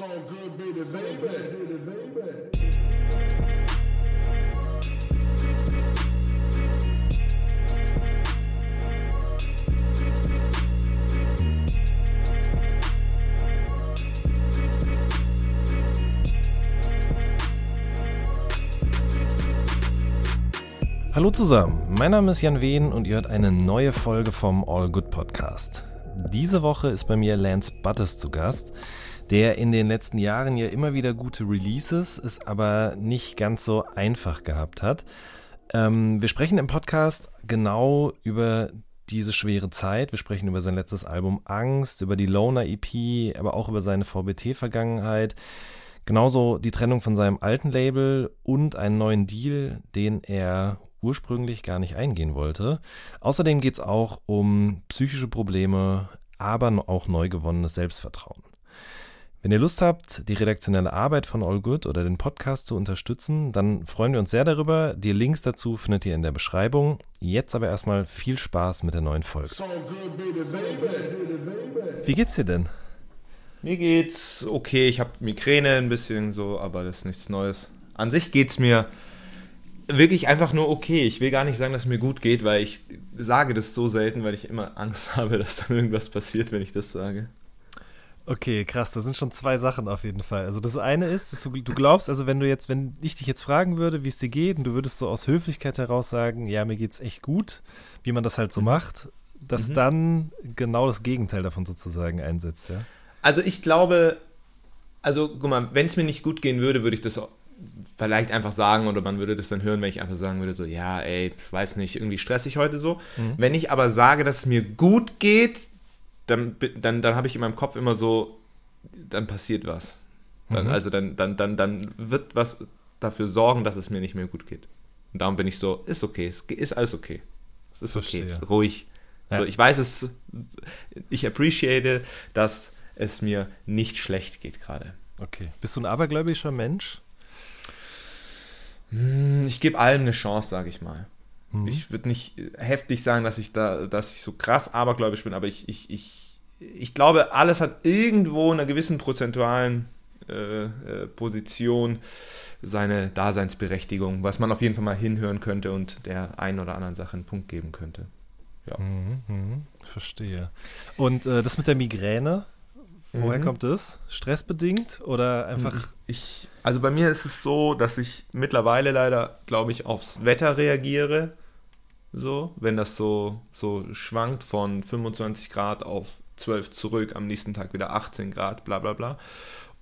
So good, baby, baby. Hallo zusammen, mein Name ist Jan Wehn und ihr hört eine neue Folge vom All Good Podcast. Diese Woche ist bei mir Lance Butters zu Gast, der in den letzten Jahren ja immer wieder gute Releases, es aber nicht ganz so einfach gehabt hat. Ähm, wir sprechen im Podcast genau über diese schwere Zeit. Wir sprechen über sein letztes Album Angst, über die Loner EP, aber auch über seine VBT-Vergangenheit. Genauso die Trennung von seinem alten Label und einen neuen Deal, den er ursprünglich gar nicht eingehen wollte. Außerdem geht es auch um psychische Probleme, aber auch neu gewonnenes Selbstvertrauen. Wenn ihr Lust habt, die redaktionelle Arbeit von All Good oder den Podcast zu unterstützen, dann freuen wir uns sehr darüber. Die Links dazu findet ihr in der Beschreibung. Jetzt aber erstmal viel Spaß mit der neuen Folge. So good, baby, baby. Wie geht's dir denn? Mir geht's okay. Ich habe Migräne ein bisschen so, aber das ist nichts Neues. An sich geht's mir wirklich einfach nur okay. Ich will gar nicht sagen, dass es mir gut geht, weil ich sage das so selten, weil ich immer Angst habe, dass dann irgendwas passiert, wenn ich das sage. Okay, krass, das sind schon zwei Sachen auf jeden Fall. Also das eine ist, dass du, du glaubst, also wenn du jetzt, wenn ich dich jetzt fragen würde, wie es dir geht, und du würdest so aus Höflichkeit heraus sagen, ja, mir geht's echt gut, wie man das halt so macht, dass Mhm. dann genau das Gegenteil davon sozusagen einsetzt, ja. Also ich glaube, also guck mal, wenn es mir nicht gut gehen würde, würde ich das vielleicht einfach sagen oder man würde das dann hören, wenn ich einfach sagen würde, so, ja, ey, weiß nicht, irgendwie stressig heute so. Wenn ich aber sage, dass es mir gut geht, dann, dann, dann habe ich in meinem Kopf immer so, dann passiert was. Dann, Also dann, dann, dann, dann wird was dafür sorgen, dass es mir nicht mehr gut geht. Und darum bin ich so, ist okay, ist alles okay. Es ist okay, es Verstehe. ist ruhig. Ja. So, ich weiß es, ich appreciate, dass es mir nicht schlecht geht gerade. Okay. Bist du ein abergläubischer Mensch? Hm, Ich gebe allem eine Chance, sage ich mal. Mhm. Ich würde nicht heftig sagen, dass ich da, dass ich so krass abergläubisch bin, aber ich, ich, ich, ich glaube, alles hat irgendwo in einer gewissen prozentualen äh, äh, Position seine Daseinsberechtigung, was man auf jeden Fall mal hinhören könnte und der einen oder anderen Sache einen Punkt geben könnte. Mhm, mhm, verstehe. Und äh, das mit der Migräne, woher Mhm. kommt das? Stressbedingt oder einfach Ich, also bei mir ist es so, dass ich mittlerweile leider, glaube ich, aufs Wetter reagiere. So, wenn das so, so schwankt von 25 Grad auf 12 zurück, am nächsten Tag wieder 18 Grad, bla bla bla.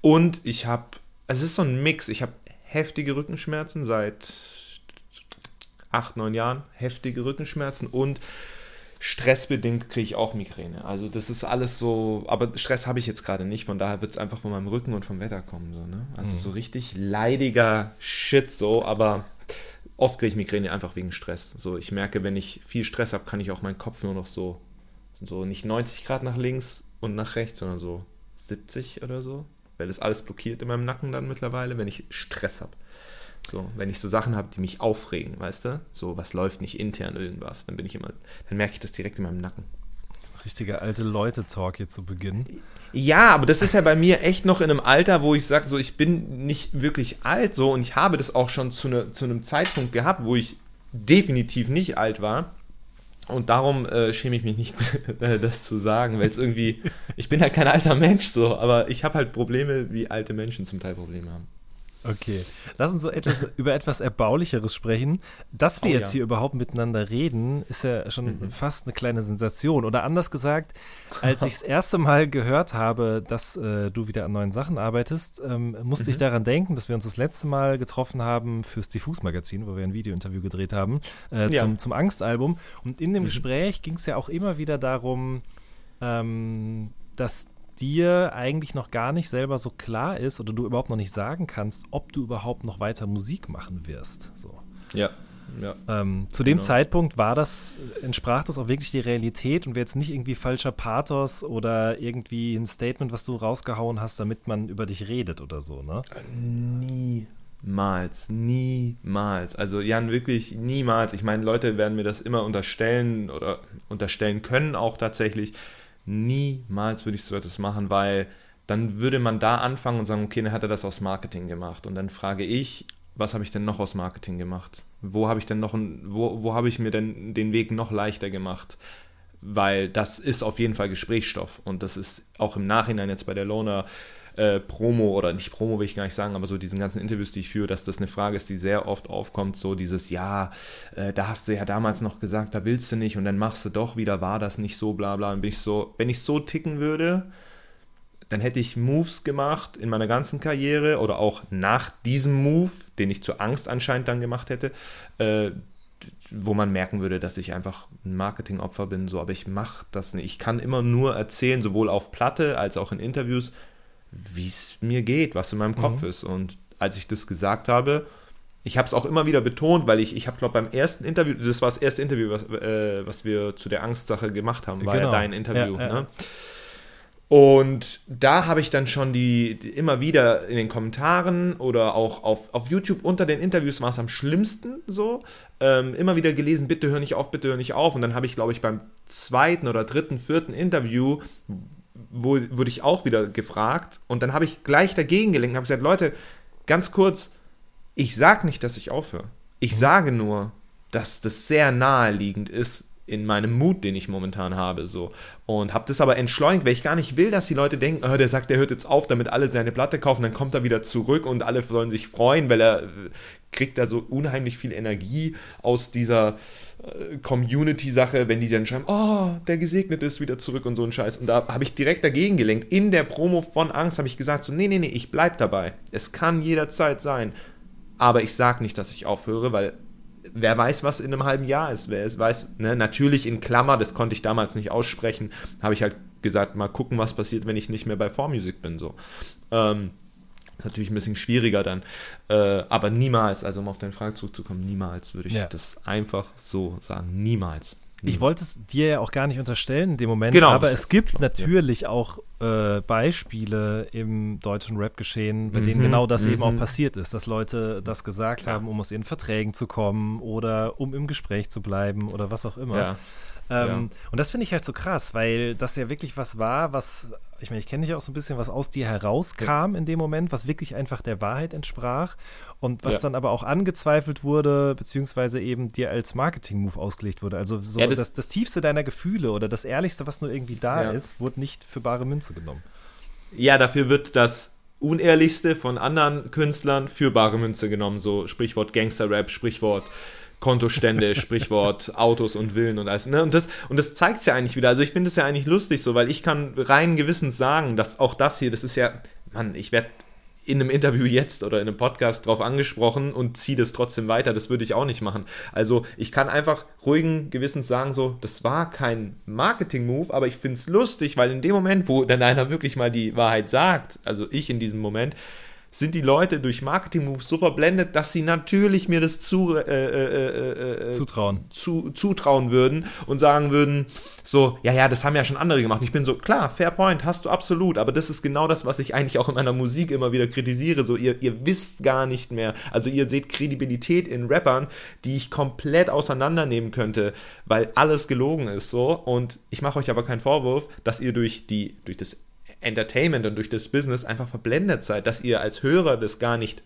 Und ich habe, also es ist so ein Mix, ich habe heftige Rückenschmerzen seit 8, 9 Jahren, heftige Rückenschmerzen und stressbedingt kriege ich auch Migräne. Also das ist alles so, aber Stress habe ich jetzt gerade nicht, von daher wird es einfach von meinem Rücken und vom Wetter kommen. So, ne? Also so richtig leidiger Shit so, aber oft kriege ich Migräne einfach wegen Stress. So, ich merke, wenn ich viel Stress habe, kann ich auch meinen Kopf nur noch so, so nicht 90 Grad nach links und nach rechts, sondern so 70 oder so. Weil das alles blockiert in meinem Nacken dann mittlerweile, wenn ich Stress habe. So, wenn ich so Sachen habe, die mich aufregen, weißt du? So, was läuft nicht intern irgendwas, dann bin ich immer, dann merke ich das direkt in meinem Nacken. Richtiger alte Leute-Talk hier zu Beginn? Ja, aber das ist ja bei mir echt noch in einem Alter, wo ich sage, so ich bin nicht wirklich alt so und ich habe das auch schon zu, ne, zu einem Zeitpunkt gehabt, wo ich definitiv nicht alt war. Und darum äh, schäme ich mich nicht, äh, das zu sagen, weil es irgendwie, ich bin halt kein alter Mensch so, aber ich habe halt Probleme, wie alte Menschen zum Teil Probleme haben. Okay, lass uns so etwas über etwas Erbaulicheres sprechen. Dass wir Oh, jetzt ja. hier überhaupt miteinander reden, ist ja schon Mhm. fast eine kleine Sensation. Oder anders gesagt, als ich das erste Mal gehört habe, dass äh, du wieder an neuen Sachen arbeitest, ähm, musste ich Mhm. daran denken, dass wir uns das letzte Mal getroffen haben fürs Diffus-Magazin, wo wir ein Videointerview gedreht haben, äh, Ja. zum, zum Angstalbum. Und in dem Mhm. Gespräch ging es ja auch immer wieder darum, ähm, dass dir eigentlich noch gar nicht selber so klar ist oder du überhaupt noch nicht sagen kannst, ob du überhaupt noch weiter Musik machen wirst. So. Ja, ja. Ähm, zu dem Genau. Zeitpunkt war das, entsprach das auch wirklich die Realität und wäre jetzt nicht irgendwie falscher Pathos oder irgendwie ein Statement, was du rausgehauen hast, damit man über dich redet oder so, ne? Niemals, niemals. Also Jan, wirklich niemals. Ich meine, Leute werden mir das immer unterstellen oder unterstellen können auch tatsächlich. Niemals würde ich so etwas machen, weil dann würde man da anfangen und sagen, okay, dann hat er das aus Marketing gemacht. Und dann frage ich, was habe ich denn noch aus Marketing gemacht? Wo habe ich denn noch, wo, wo habe ich mir denn den Weg noch leichter gemacht? Weil das ist auf jeden Fall Gesprächsstoff und das ist auch im Nachhinein jetzt bei der Loner äh, Promo oder nicht Promo will ich gar nicht sagen, aber so diesen ganzen Interviews, die ich führe, dass das eine Frage ist, die sehr oft aufkommt, so dieses, ja, äh, da hast du ja damals noch gesagt, da willst du nicht und dann machst du doch wieder, war das nicht so, bla bla. Und bin ich so, wenn ich so ticken würde, dann hätte ich Moves gemacht in meiner ganzen Karriere oder auch nach diesem Move, den ich zur Angst anscheinend dann gemacht hätte, äh, wo man merken würde, dass ich einfach ein Marketingopfer bin, so, aber ich mache das nicht. Ich kann immer nur erzählen, sowohl auf Platte als auch in Interviews, wie es mir geht, was in meinem Kopf mhm. ist. Und als ich das gesagt habe, ich habe es auch immer wieder betont, weil ich, ich habe, glaube beim ersten Interview, das war das erste Interview, was, äh, was wir zu der Angstsache gemacht haben, war genau. ja dein Interview. Ja, ja. Ne? Und da habe ich dann schon die, immer wieder in den Kommentaren oder auch auf, auf YouTube unter den Interviews war es am schlimmsten so, ähm, immer wieder gelesen, bitte hör nicht auf, bitte hör nicht auf. Und dann habe ich, glaube ich, beim zweiten oder dritten, vierten Interview, wurde ich auch wieder gefragt und dann habe ich gleich dagegen gelenkt und habe gesagt, Leute, ganz kurz, ich sage nicht, dass ich aufhöre. Ich mhm. sage nur, dass das sehr naheliegend ist in meinem Mut, den ich momentan habe, so. Und habe das aber entschleunigt, weil ich gar nicht will, dass die Leute denken, oh, der sagt, der hört jetzt auf, damit alle seine Platte kaufen, dann kommt er wieder zurück und alle sollen sich freuen, weil er äh, kriegt da so unheimlich viel Energie aus dieser äh, Community-Sache, wenn die dann schreiben, oh, der gesegnet ist wieder zurück und so ein Scheiß. Und da habe ich direkt dagegen gelenkt. In der Promo von Angst habe ich gesagt, so, nee, nee, nee, ich bleib dabei. Es kann jederzeit sein. Aber ich sage nicht, dass ich aufhöre, weil wer weiß, was in einem halben Jahr ist. Wer es weiß, ne? natürlich in Klammer, das konnte ich damals nicht aussprechen, habe ich halt gesagt, mal gucken, was passiert, wenn ich nicht mehr bei 4Music bin. So. Ähm, ist natürlich ein bisschen schwieriger dann. Äh, aber niemals, also um auf deine Frage zurückzukommen, niemals würde ich ja. das einfach so sagen. Niemals. Ich hm. wollte es dir ja auch gar nicht unterstellen in dem Moment, genau, aber es gibt klar, natürlich ja. auch äh, Beispiele im deutschen Rap-Geschehen, bei mhm, denen genau das mhm. eben auch mhm. passiert ist, dass Leute das gesagt klar. haben, um aus ihren Verträgen zu kommen oder um im Gespräch zu bleiben oder was auch immer. Ja. Ähm, ja. Und das finde ich halt so krass, weil das ja wirklich was war, was, ich meine, ich kenne dich auch so ein bisschen, was aus dir herauskam ja. in dem Moment, was wirklich einfach der Wahrheit entsprach und was ja. dann aber auch angezweifelt wurde, beziehungsweise eben dir als Marketing-Move ausgelegt wurde. Also so das, das, das, Tiefste deiner Gefühle oder das Ehrlichste, was nur irgendwie da ist, wurde nicht für bare Münze genommen. Ja, dafür wird das Unehrlichste von anderen Künstlern für bare Münze genommen, so Sprichwort Gangster-Rap, Sprichwort Kontostände, Sprichwort Autos und Villen und alles. Ne? Und das, und das zeigt es ja eigentlich wieder. Also ich finde es ja eigentlich lustig so, weil ich kann rein gewissens sagen, dass auch das hier, das ist ja, Mann, ich werde in einem Interview jetzt oder in einem Podcast drauf angesprochen und ziehe das trotzdem weiter. Das würde ich auch nicht machen. Also ich kann einfach ruhigen Gewissens sagen, so, das war kein Marketing-Move, aber ich finde es lustig, weil in dem Moment, wo dann einer wirklich mal die Wahrheit sagt, also ich in diesem Moment, sind die Leute durch Marketing-Moves so verblendet, dass sie natürlich mir das zu, äh, äh, äh, zutrauen. Zu, zutrauen würden und sagen würden, so, ja, ja, das haben ja schon andere gemacht. Und ich bin so, klar, fair point, hast du absolut, aber das ist genau das, was ich eigentlich auch in meiner Musik immer wieder kritisiere. So, ihr, ihr wisst gar nicht mehr, also ihr seht Kredibilität in Rappern, die ich komplett auseinandernehmen könnte, weil alles gelogen ist, so. Und ich mache euch aber keinen Vorwurf, dass ihr durch die, durch das Entertainment und durch das Business einfach verblendet seid, dass ihr als Hörer das gar nicht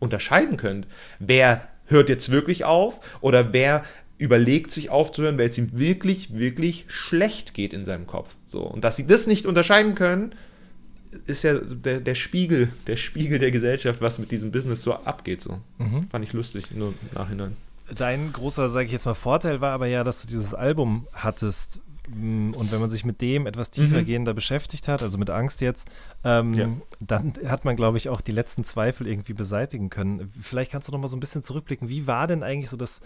unterscheiden könnt. Wer hört jetzt wirklich auf oder wer überlegt sich aufzuhören, weil es ihm wirklich, wirklich schlecht geht in seinem Kopf. So. Und dass sie das nicht unterscheiden können, ist ja der, der Spiegel, der Spiegel der Gesellschaft, was mit diesem Business so abgeht. So. Mhm. Fand ich lustig, nur im Nachhinein. Dein großer, sage ich jetzt mal, Vorteil war aber ja, dass du dieses Album hattest, und wenn man sich mit dem etwas tiefergehender mhm. beschäftigt hat, also mit Angst jetzt, ähm, ja. dann hat man, glaube ich, auch die letzten Zweifel irgendwie beseitigen können. Vielleicht kannst du noch mal so ein bisschen zurückblicken. Wie war denn eigentlich so das,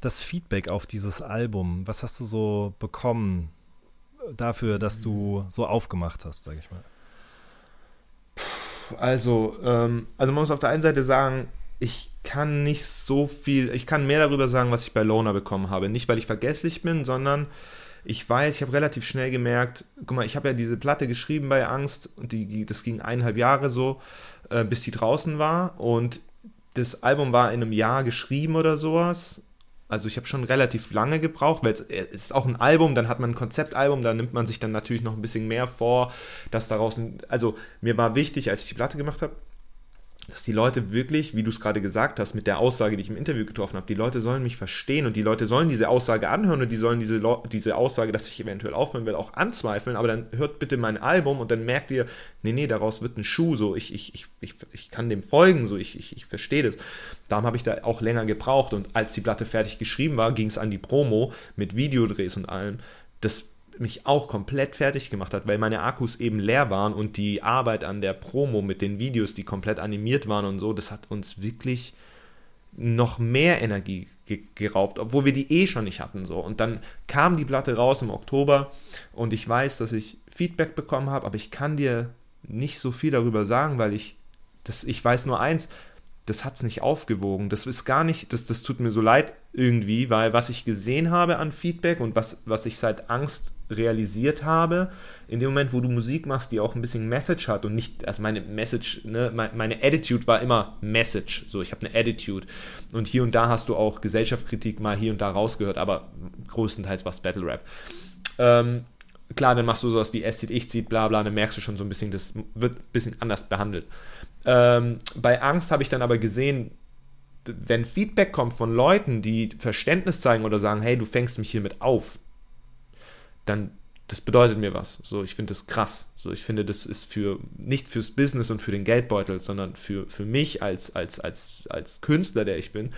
das Feedback auf dieses Album? Was hast du so bekommen dafür, dass du so aufgemacht hast, sage ich mal? Also, ähm, also man muss auf der einen Seite sagen, ich kann nicht so viel, ich kann mehr darüber sagen, was ich bei Lona bekommen habe. Nicht, weil ich vergesslich bin, sondern ich weiß, ich habe relativ schnell gemerkt, guck mal, ich habe ja diese Platte geschrieben bei Angst und die, das ging eineinhalb Jahre so, äh, bis die draußen war und das Album war in einem Jahr geschrieben oder sowas. Also ich habe schon relativ lange gebraucht, weil es ist auch ein Album, dann hat man ein Konzeptalbum, da nimmt man sich dann natürlich noch ein bisschen mehr vor, dass daraus, ein, also mir war wichtig, als ich die Platte gemacht habe, dass die Leute wirklich, wie du es gerade gesagt hast, mit der Aussage, die ich im Interview getroffen habe, die Leute sollen mich verstehen und die Leute sollen diese Aussage anhören und die sollen diese, diese Aussage, dass ich eventuell aufhören will, auch anzweifeln, aber dann hört bitte mein Album und dann merkt ihr, nee, nee, daraus wird ein Schuh, so, ich, ich, ich, ich, ich kann dem folgen, so, ich, ich, ich verstehe das. Darum habe ich da auch länger gebraucht und als die Platte fertig geschrieben war, ging es an die Promo mit Videodrehs und allem. Das mich auch komplett fertig gemacht hat, weil meine Akkus eben leer waren und die Arbeit an der Promo mit den Videos, die komplett animiert waren und so, das hat uns wirklich noch mehr Energie geraubt, obwohl wir die eh schon nicht hatten so. Und dann kam die Platte raus im Oktober und ich weiß, dass ich Feedback bekommen habe, aber ich kann dir nicht so viel darüber sagen, weil ich das ich weiß nur eins, das hat es nicht aufgewogen. Das ist gar nicht, das, das tut mir so leid irgendwie, weil was ich gesehen habe an Feedback und was, was ich seit Angst realisiert habe, in dem Moment, wo du Musik machst, die auch ein bisschen Message hat und nicht, also meine Message, ne, meine Attitude war immer Message, so ich habe eine Attitude und hier und da hast du auch Gesellschaftskritik mal hier und da rausgehört, aber größtenteils war es Battle Rap. Ähm, klar, dann machst du sowas wie Es zieht, ich zieht, bla bla, dann merkst du schon so ein bisschen, das wird ein bisschen anders behandelt. Ähm, bei Angst habe ich dann aber gesehen, wenn Feedback kommt von Leuten, die Verständnis zeigen oder sagen, hey, du fängst mich hiermit auf, dann das bedeutet mir was. So, ich finde das krass. So, ich finde, das ist für nicht fürs Business und für den Geldbeutel, sondern für, für mich als, als, als, als Künstler, der ich bin,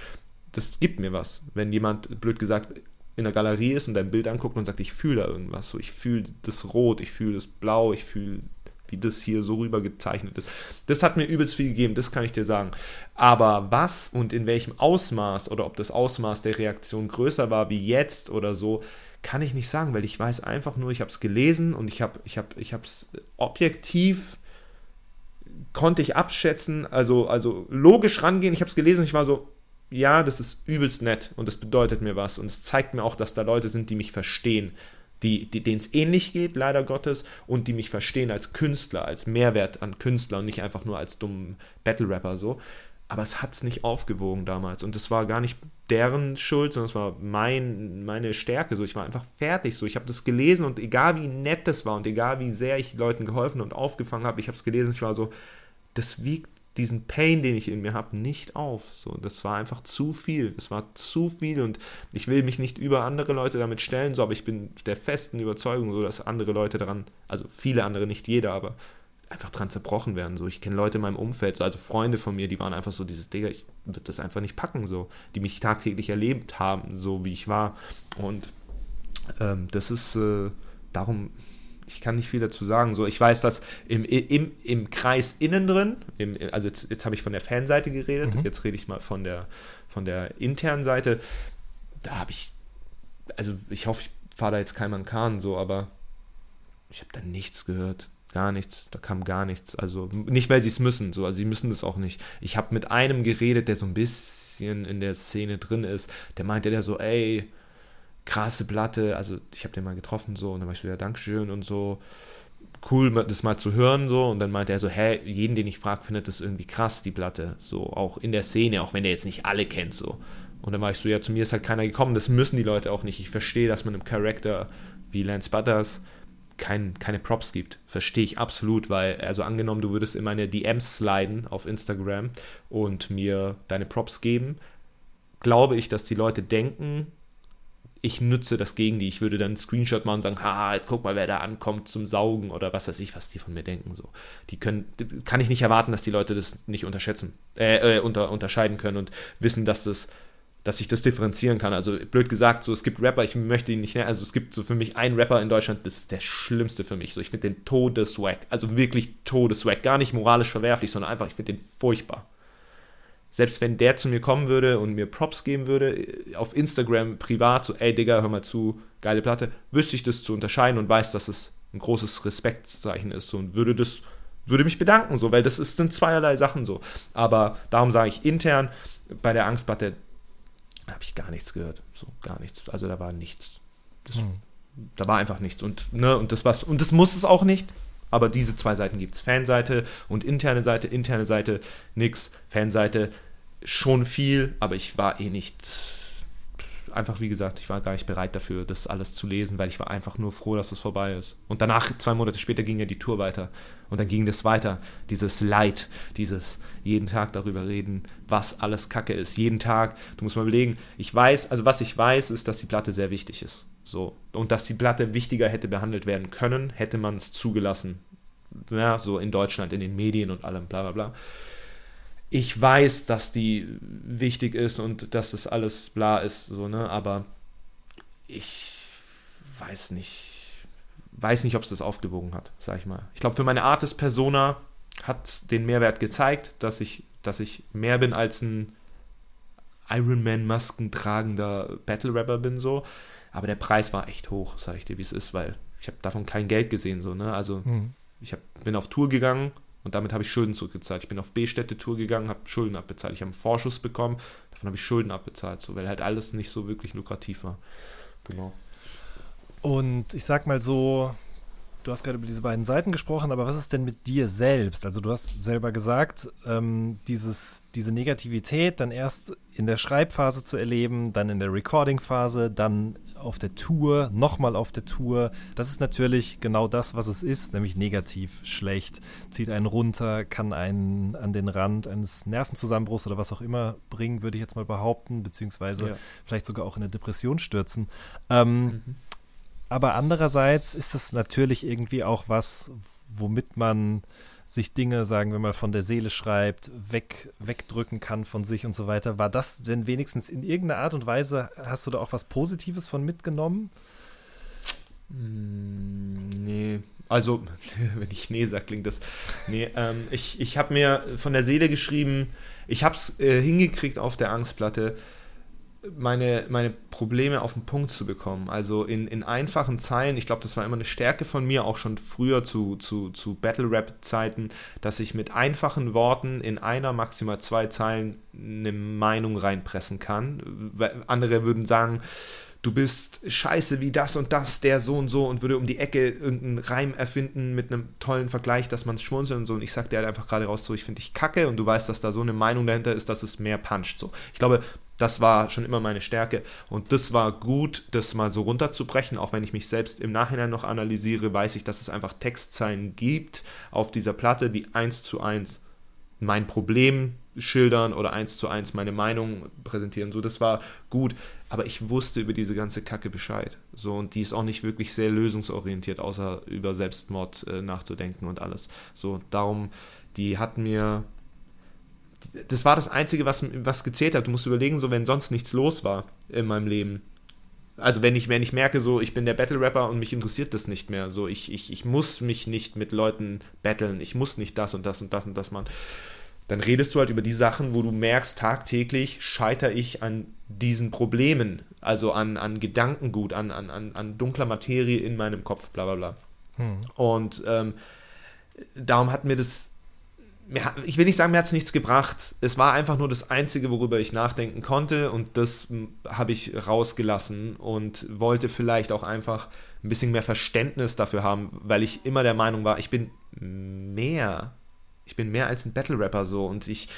das gibt mir was. Wenn jemand, blöd gesagt, in der Galerie ist und dein Bild anguckt und sagt, ich fühle da irgendwas. So, ich fühle das Rot, ich fühle das Blau, ich fühle, wie das hier so rüber gezeichnet ist. Das hat mir übelst viel gegeben, das kann ich dir sagen. Aber was und in welchem Ausmaß oder ob das Ausmaß der Reaktion größer war wie jetzt oder so, kann ich nicht sagen, weil ich weiß einfach nur, ich habe es gelesen und ich habe ich hab, ich es objektiv konnte ich abschätzen, also, also logisch rangehen. Ich habe es gelesen und ich war so, ja, das ist übelst nett und das bedeutet mir was und es zeigt mir auch, dass da Leute sind, die mich verstehen, die, die, denen es ähnlich geht, leider Gottes, und die mich verstehen als Künstler, als Mehrwert an Künstler und nicht einfach nur als dummen Battle-Rapper so aber es hat es nicht aufgewogen damals. Und das war gar nicht deren Schuld, sondern es war mein, meine Stärke. So, ich war einfach fertig. So, ich habe das gelesen und egal wie nett das war und egal wie sehr ich Leuten geholfen und aufgefangen habe, ich habe es gelesen, ich war so, das wiegt diesen Pain, den ich in mir habe, nicht auf. So, das war einfach zu viel. Das war zu viel und ich will mich nicht über andere Leute damit stellen, so, aber ich bin der festen Überzeugung, so, dass andere Leute daran, also viele andere, nicht jeder, aber einfach dran zerbrochen werden. So, ich kenne Leute in meinem Umfeld, so, also Freunde von mir, die waren einfach so dieses Digga, ich würde das einfach nicht packen, so, die mich tagtäglich erlebt haben, so wie ich war. Und ähm, das ist äh, darum, ich kann nicht viel dazu sagen. So, ich weiß, dass im, im, im Kreis innen drin, im, also jetzt, jetzt habe ich von der Fanseite geredet, mhm. jetzt rede ich mal von der, von der internen Seite. Da habe ich, also ich hoffe, ich fahre da jetzt keinem an Kahn, so, aber ich habe da nichts gehört gar nichts, da kam gar nichts. Also nicht, weil sie es müssen, so, also sie müssen das auch nicht. Ich habe mit einem geredet, der so ein bisschen in der Szene drin ist, der meinte der so, ey, krasse Platte, also ich habe den mal getroffen so und dann war ich so, ja, Dankeschön und so. Cool, das mal zu hören so und dann meinte er so, hä, jeden, den ich frage, findet das irgendwie krass, die Platte, so auch in der Szene, auch wenn der jetzt nicht alle kennt, so. Und dann war ich so, ja, zu mir ist halt keiner gekommen, das müssen die Leute auch nicht. Ich verstehe, dass man einem Charakter wie Lance Butters kein, keine Props gibt. Verstehe ich absolut, weil, also angenommen, du würdest in meine DMs sliden auf Instagram und mir deine Props geben, glaube ich, dass die Leute denken, ich nutze das gegen die. Ich würde dann einen Screenshot machen und sagen, ha, jetzt guck mal, wer da ankommt zum Saugen oder was weiß ich, was die von mir denken. So. Die können, kann ich nicht erwarten, dass die Leute das nicht unterschätzen, äh, äh, unter, unterscheiden können und wissen, dass das dass ich das differenzieren kann. Also blöd gesagt, so es gibt Rapper, ich möchte ihn nicht nennen, also es gibt so für mich einen Rapper in Deutschland, das ist der schlimmste für mich. So ich finde den Todeswack, also wirklich Todeswack, gar nicht moralisch verwerflich, sondern einfach, ich finde den furchtbar. Selbst wenn der zu mir kommen würde und mir Props geben würde, äh, auf Instagram privat, so, ey Digga, hör mal zu, geile Platte, wüsste ich das zu unterscheiden und weiß, dass es ein großes Respektszeichen ist so, und würde das, würde mich bedanken, so, weil das ist, sind zweierlei Sachen so. Aber darum sage ich intern, bei der Angstplatte, habe ich gar nichts gehört. So, gar nichts. Also da war nichts. Das, hm. Da war einfach nichts. Und, ne, und das was, und das muss es auch nicht. Aber diese zwei Seiten gibt es. Fanseite und interne Seite, interne Seite nix, Fanseite schon viel, aber ich war eh nicht einfach, wie gesagt, ich war gar nicht bereit dafür, das alles zu lesen, weil ich war einfach nur froh, dass es vorbei ist. Und danach, zwei Monate später, ging ja die Tour weiter. Und dann ging das weiter. Dieses Leid, dieses jeden Tag darüber reden, was alles Kacke ist. Jeden Tag, du musst mal überlegen, ich weiß, also was ich weiß, ist, dass die Platte sehr wichtig ist. So. Und dass die Platte wichtiger hätte behandelt werden können, hätte man es zugelassen. Ja, so in Deutschland, in den Medien und allem, bla bla bla ich weiß, dass die wichtig ist und dass das alles bla ist, so, ne? Aber ich weiß nicht, weiß nicht, ob es das aufgewogen hat, sag ich mal. Ich glaube, für meine Art des Persona hat den Mehrwert gezeigt, dass ich, dass ich mehr bin als ein Ironman-Masken tragender Battle-Rapper bin, so. Aber der Preis war echt hoch, sag ich dir, wie es ist, weil ich habe davon kein Geld gesehen, so, ne? Also, mhm. ich hab, bin auf Tour gegangen, und damit habe ich Schulden zurückgezahlt. Ich bin auf B-Städte-Tour gegangen, habe Schulden abbezahlt. Ich habe einen Vorschuss bekommen, davon habe ich Schulden abbezahlt, so, weil halt alles nicht so wirklich lukrativ war. Genau. Und ich sag mal so, du hast gerade über diese beiden Seiten gesprochen, aber was ist denn mit dir selbst? Also du hast selber gesagt, ähm, dieses, diese Negativität dann erst in der Schreibphase zu erleben, dann in der Recording-Phase, dann auf der Tour, nochmal auf der Tour. Das ist natürlich genau das, was es ist, nämlich negativ, schlecht, zieht einen runter, kann einen an den Rand eines Nervenzusammenbruchs oder was auch immer bringen, würde ich jetzt mal behaupten, beziehungsweise ja. vielleicht sogar auch in eine Depression stürzen. Ähm, mhm. Aber andererseits ist es natürlich irgendwie auch was, womit man sich Dinge, sagen wir mal, von der Seele schreibt, weg, wegdrücken kann von sich und so weiter. War das denn wenigstens in irgendeiner Art und Weise, hast du da auch was Positives von mitgenommen? Mm, nee, also, wenn ich nee sage, klingt das. Nee, ähm, ich, ich habe mir von der Seele geschrieben, ich habe es äh, hingekriegt auf der Angstplatte, meine, meine Probleme auf den Punkt zu bekommen. Also in, in einfachen Zeilen, ich glaube, das war immer eine Stärke von mir, auch schon früher zu, zu, zu Battle-Rap-Zeiten, dass ich mit einfachen Worten in einer, maximal zwei Zeilen eine Meinung reinpressen kann. Andere würden sagen, du bist scheiße wie das und das, der so und so und würde um die Ecke irgendeinen Reim erfinden mit einem tollen Vergleich, dass man es schmunzelt und so. Und ich sag dir halt einfach gerade raus, so, ich finde dich kacke und du weißt, dass da so eine Meinung dahinter ist, dass es mehr puncht. So. Ich glaube, das war schon immer meine Stärke. Und das war gut, das mal so runterzubrechen. Auch wenn ich mich selbst im Nachhinein noch analysiere, weiß ich, dass es einfach Textzeilen gibt auf dieser Platte, die eins zu eins mein Problem schildern oder eins zu eins meine Meinung präsentieren. So, das war gut. Aber ich wusste über diese ganze Kacke Bescheid. So, und die ist auch nicht wirklich sehr lösungsorientiert, außer über Selbstmord äh, nachzudenken und alles. So, darum, die hat mir das war das Einzige, was, was gezählt hat. Du musst überlegen, so wenn sonst nichts los war in meinem Leben. Also wenn ich, wenn ich merke, so ich bin der Battle-Rapper und mich interessiert das nicht mehr. So ich, ich, ich muss mich nicht mit Leuten battlen, ich muss nicht das und das und das und das machen. Dann redest du halt über die Sachen, wo du merkst, tagtäglich scheitere ich an diesen Problemen, also an, an Gedankengut, an, an, an dunkler Materie in meinem Kopf, bla bla bla. Hm. Und ähm, darum hat mir das ich will nicht sagen, mir hat es nichts gebracht. Es war einfach nur das Einzige, worüber ich nachdenken konnte und das habe ich rausgelassen und wollte vielleicht auch einfach ein bisschen mehr Verständnis dafür haben, weil ich immer der Meinung war, ich bin mehr. Ich bin mehr als ein Battle-Rapper so und ich,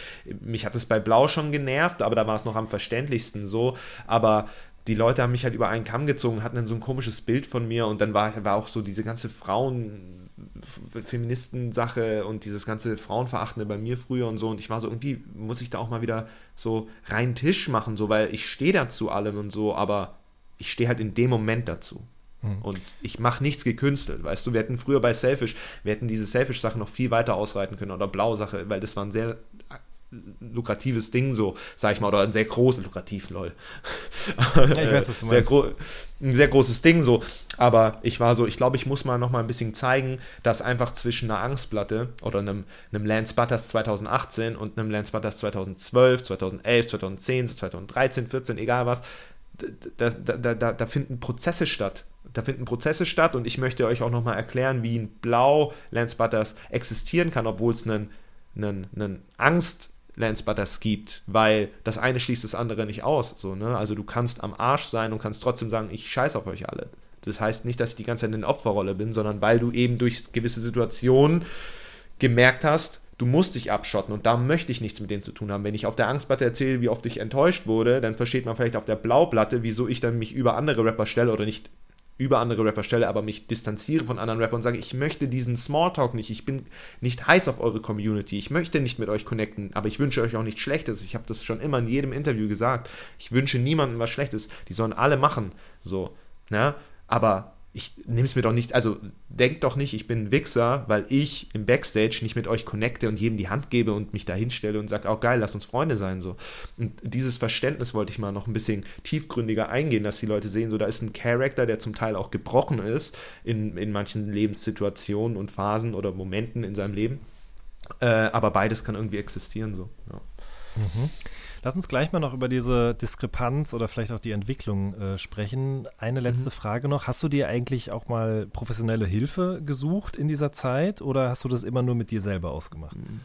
mich hat es bei Blau schon genervt, aber da war es noch am verständlichsten so. Aber die Leute haben mich halt über einen Kamm gezogen, hatten dann so ein komisches Bild von mir und dann war, war auch so diese ganze Frauen, Feministen-Sache und dieses ganze Frauenverachtende bei mir früher und so. Und ich war so, irgendwie muss ich da auch mal wieder so rein Tisch machen, so, weil ich stehe dazu allem und so, aber ich stehe halt in dem Moment dazu. Hm. Und ich mache nichts gekünstelt, weißt du, wir hätten früher bei Selfish, wir hätten diese Selfish-Sache noch viel weiter ausreiten können oder Blau-Sache, weil das waren sehr lukratives Ding, so, sag ich mal, oder ein sehr großes, lukrativ, lol. Ja, ich weiß, was du sehr meinst. Ein sehr großes Ding, so. Aber ich war so, ich glaube, ich muss mal noch mal ein bisschen zeigen, dass einfach zwischen einer Angstplatte oder einem, einem Lance Butters 2018 und einem Lance Butters 2012, 2011, 2010, 2013, 14, egal was, da, da, da, da finden Prozesse statt. Da finden Prozesse statt und ich möchte euch auch noch mal erklären, wie ein Blau Lance Butters existieren kann, obwohl es einen, einen, einen Angst Lance Butters gibt, weil das eine schließt das andere nicht aus. So, ne? Also du kannst am Arsch sein und kannst trotzdem sagen, ich scheiß auf euch alle. Das heißt nicht, dass ich die ganze Zeit in der Opferrolle bin, sondern weil du eben durch gewisse Situationen gemerkt hast, du musst dich abschotten und da möchte ich nichts mit denen zu tun haben. Wenn ich auf der Angstplatte erzähle, wie oft ich enttäuscht wurde, dann versteht man vielleicht auf der Blauplatte, wieso ich dann mich über andere Rapper stelle oder nicht über andere Rapper stelle, aber mich distanziere von anderen Rappern und sage, ich möchte diesen Smalltalk nicht, ich bin nicht heiß auf eure Community, ich möchte nicht mit euch connecten, aber ich wünsche euch auch nichts Schlechtes. Ich habe das schon immer in jedem Interview gesagt. Ich wünsche niemandem was Schlechtes. Die sollen alle machen, so, ne? Aber ich nehme es mir doch nicht, also denkt doch nicht, ich bin ein Wichser, weil ich im Backstage nicht mit euch connecte und jedem die Hand gebe und mich da hinstelle und sage, auch oh, geil, lass uns Freunde sein. So. Und dieses Verständnis wollte ich mal noch ein bisschen tiefgründiger eingehen, dass die Leute sehen, so da ist ein Charakter, der zum Teil auch gebrochen ist in, in manchen Lebenssituationen und Phasen oder Momenten in seinem Leben. Äh, aber beides kann irgendwie existieren. So. Ja. Mhm. Lass uns gleich mal noch über diese Diskrepanz oder vielleicht auch die Entwicklung äh, sprechen. Eine letzte mhm. Frage noch. Hast du dir eigentlich auch mal professionelle Hilfe gesucht in dieser Zeit oder hast du das immer nur mit dir selber ausgemacht? Mhm.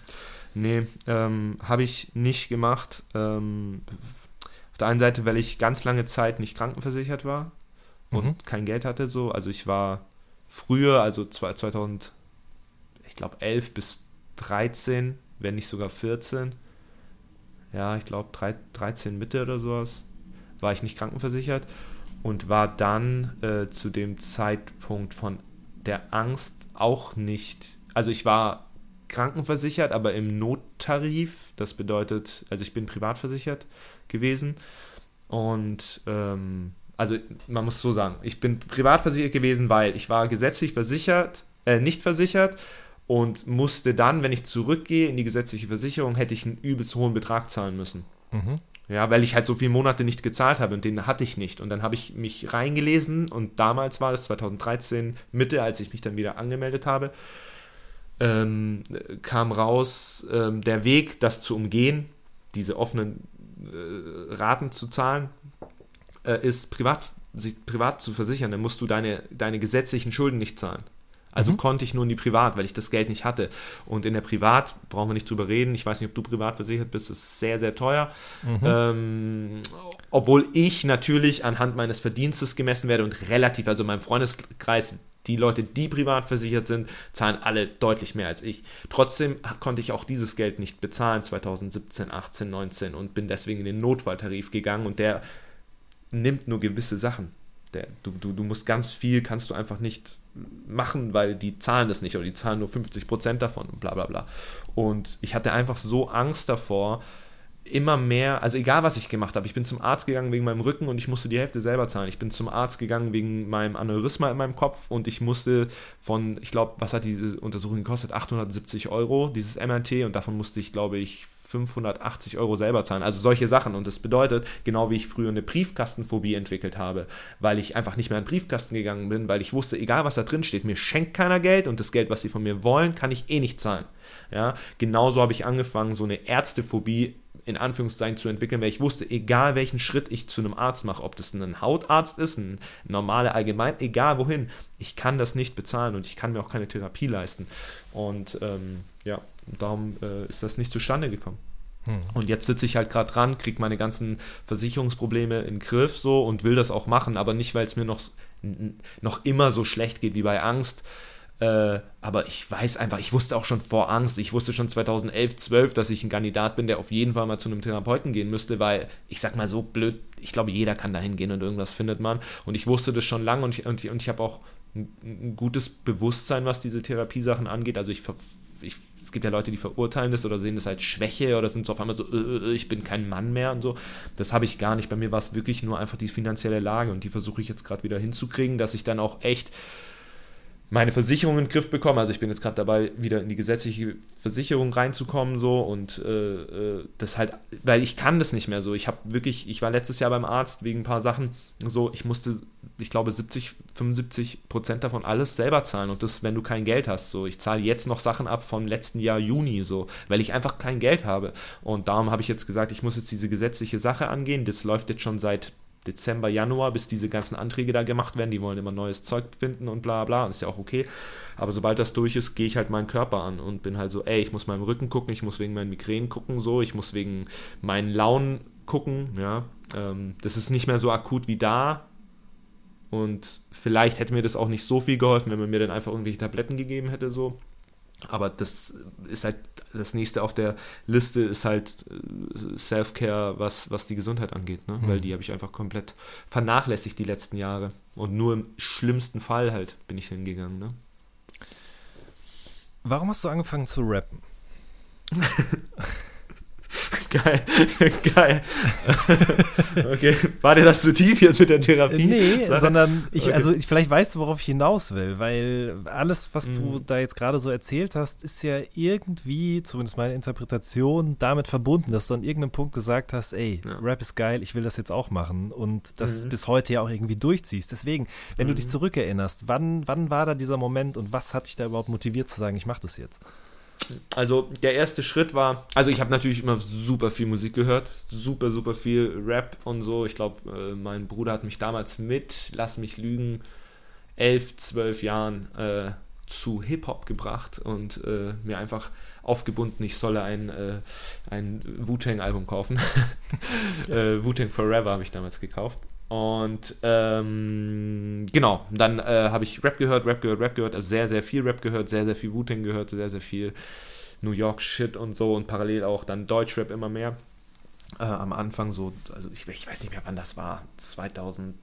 Nee, ähm, habe ich nicht gemacht. Ähm, auf der einen Seite, weil ich ganz lange Zeit nicht krankenversichert war und mhm. kein Geld hatte. So. Also ich war früher, also 2000, ich glaube 11 bis 13, wenn nicht sogar 14, ja, ich glaube 13 Mitte oder sowas, war ich nicht krankenversichert und war dann äh, zu dem Zeitpunkt von der Angst auch nicht, also ich war krankenversichert, aber im Nottarif, das bedeutet, also ich bin privat versichert gewesen und ähm, also man muss so sagen, ich bin privat versichert gewesen, weil ich war gesetzlich versichert, äh, nicht versichert und musste dann, wenn ich zurückgehe in die gesetzliche Versicherung, hätte ich einen übelst hohen Betrag zahlen müssen. Mhm. Ja, weil ich halt so viele Monate nicht gezahlt habe und den hatte ich nicht. Und dann habe ich mich reingelesen und damals war es 2013 Mitte, als ich mich dann wieder angemeldet habe, ähm, kam raus, ähm, der Weg, das zu umgehen, diese offenen äh, Raten zu zahlen, äh, ist privat, sich privat zu versichern. Dann musst du deine, deine gesetzlichen Schulden nicht zahlen. Also mhm. konnte ich nur in die Privat, weil ich das Geld nicht hatte. Und in der Privat brauchen wir nicht drüber reden. Ich weiß nicht, ob du privat versichert bist, das ist sehr, sehr teuer. Mhm. Ähm, obwohl ich natürlich anhand meines Verdienstes gemessen werde und relativ, also in meinem Freundeskreis, die Leute, die privat versichert sind, zahlen alle deutlich mehr als ich. Trotzdem konnte ich auch dieses Geld nicht bezahlen 2017, 18, 19 und bin deswegen in den Notfalltarif gegangen und der nimmt nur gewisse Sachen. Der, du, du, du musst ganz viel, kannst du einfach nicht machen, weil die zahlen das nicht oder die zahlen nur 50 Prozent davon und bla bla bla. Und ich hatte einfach so Angst davor, immer mehr, also egal was ich gemacht habe, ich bin zum Arzt gegangen wegen meinem Rücken und ich musste die Hälfte selber zahlen. Ich bin zum Arzt gegangen wegen meinem Aneurysma in meinem Kopf und ich musste von, ich glaube, was hat diese Untersuchung gekostet? 870 Euro, dieses MRT und davon musste ich, glaube ich, 580 Euro selber zahlen. Also solche Sachen. Und das bedeutet, genau wie ich früher eine Briefkastenphobie entwickelt habe, weil ich einfach nicht mehr den Briefkasten gegangen bin, weil ich wusste, egal was da drin steht, mir schenkt keiner Geld und das Geld, was sie von mir wollen, kann ich eh nicht zahlen. Ja, genauso habe ich angefangen, so eine Ärztephobie in Anführungszeichen zu entwickeln, weil ich wusste, egal welchen Schritt ich zu einem Arzt mache, ob das ein Hautarzt ist, ein normaler Allgemein, egal wohin, ich kann das nicht bezahlen und ich kann mir auch keine Therapie leisten. Und ähm, ja, darum äh, ist das nicht zustande gekommen. Hm. Und jetzt sitze ich halt gerade dran, kriege meine ganzen Versicherungsprobleme in den Griff so und will das auch machen, aber nicht, weil es mir noch, noch immer so schlecht geht wie bei Angst, äh, aber ich weiß einfach, ich wusste auch schon vor Angst, ich wusste schon 2011, 12, dass ich ein Kandidat bin, der auf jeden Fall mal zu einem Therapeuten gehen müsste, weil ich sag mal so blöd, ich glaube, jeder kann da hingehen und irgendwas findet man. Und ich wusste das schon lange und ich, und, und ich habe auch ein, ein, gutes Bewusstsein, was diese Therapiesachen angeht. Also ich, ich, es gibt ja Leute, die verurteilen das oder sehen das als Schwäche oder sind so auf einmal so, äh, äh, ich bin kein Mann mehr und so. Das habe ich gar nicht. Bei mir war es wirklich nur einfach die finanzielle Lage und die versuche ich jetzt gerade wieder hinzukriegen, dass ich dann auch echt meine Versicherung in den Griff bekommen. Also ich bin jetzt gerade dabei, wieder in die gesetzliche Versicherung reinzukommen so und äh, äh, das halt, weil ich kann das nicht mehr so. Ich habe wirklich, ich war letztes Jahr beim Arzt wegen ein paar Sachen so, ich musste, ich glaube 70, 75 Prozent davon alles selber zahlen und das, wenn du kein Geld hast. So, ich zahle jetzt noch Sachen ab vom letzten Jahr Juni so, weil ich einfach kein Geld habe und darum habe ich jetzt gesagt, ich muss jetzt diese gesetzliche Sache angehen. Das läuft jetzt schon seit Dezember, Januar, bis diese ganzen Anträge da gemacht werden. Die wollen immer neues Zeug finden und bla bla. Ist ja auch okay. Aber sobald das durch ist, gehe ich halt meinen Körper an und bin halt so, ey, ich muss meinem Rücken gucken, ich muss wegen meinen Migränen gucken, so, ich muss wegen meinen Launen gucken, ja. Ähm, das ist nicht mehr so akut wie da. Und vielleicht hätte mir das auch nicht so viel geholfen, wenn man mir dann einfach irgendwelche Tabletten gegeben hätte, so. Aber das ist halt, das nächste auf der Liste ist halt äh, Self-Care, was, was die Gesundheit angeht, ne? Mhm. Weil die habe ich einfach komplett vernachlässigt die letzten Jahre. Und nur im schlimmsten Fall halt bin ich hingegangen, ne? Warum hast du angefangen zu rappen? Geil, geil. okay, war dir das zu tief jetzt mit der Therapie? Nee, Sache? sondern ich, Okay. also ich, vielleicht weißt du, worauf ich hinaus will, weil alles, was du Mhm. da jetzt gerade so erzählt hast, ist ja irgendwie, zumindest meine Interpretation, damit verbunden, dass du an irgendeinem Punkt gesagt hast, ey, Ja. Rap ist geil, ich will das jetzt auch machen und das Mhm. bis heute ja auch irgendwie durchziehst. Deswegen, wenn du dich Mhm. zurückerinnerst, wann, wann war da dieser Moment und was hat dich da überhaupt motiviert zu sagen, ich mache das jetzt? Also der erste Schritt war, also ich habe natürlich immer super viel Musik gehört, super, super viel Rap und so. Ich glaube, äh, mein Bruder hat mich damals mit, lass mich lügen, elf, zwölf Jahren äh, zu Hip-Hop gebracht und äh, mir einfach aufgebunden, ich solle ein, äh, ein Wu-Tang-Album kaufen. äh, Wu-Tang Forever habe ich damals gekauft. Und ähm, genau, dann äh, habe ich Rap gehört, Rap gehört, Rap gehört, also sehr, sehr viel Rap gehört, sehr, sehr viel Wu-Tang gehört, sehr, sehr viel New York Shit und so und parallel auch dann Deutschrap immer mehr. Äh, am Anfang so, also ich, ich weiß nicht mehr, wann das war, 2002,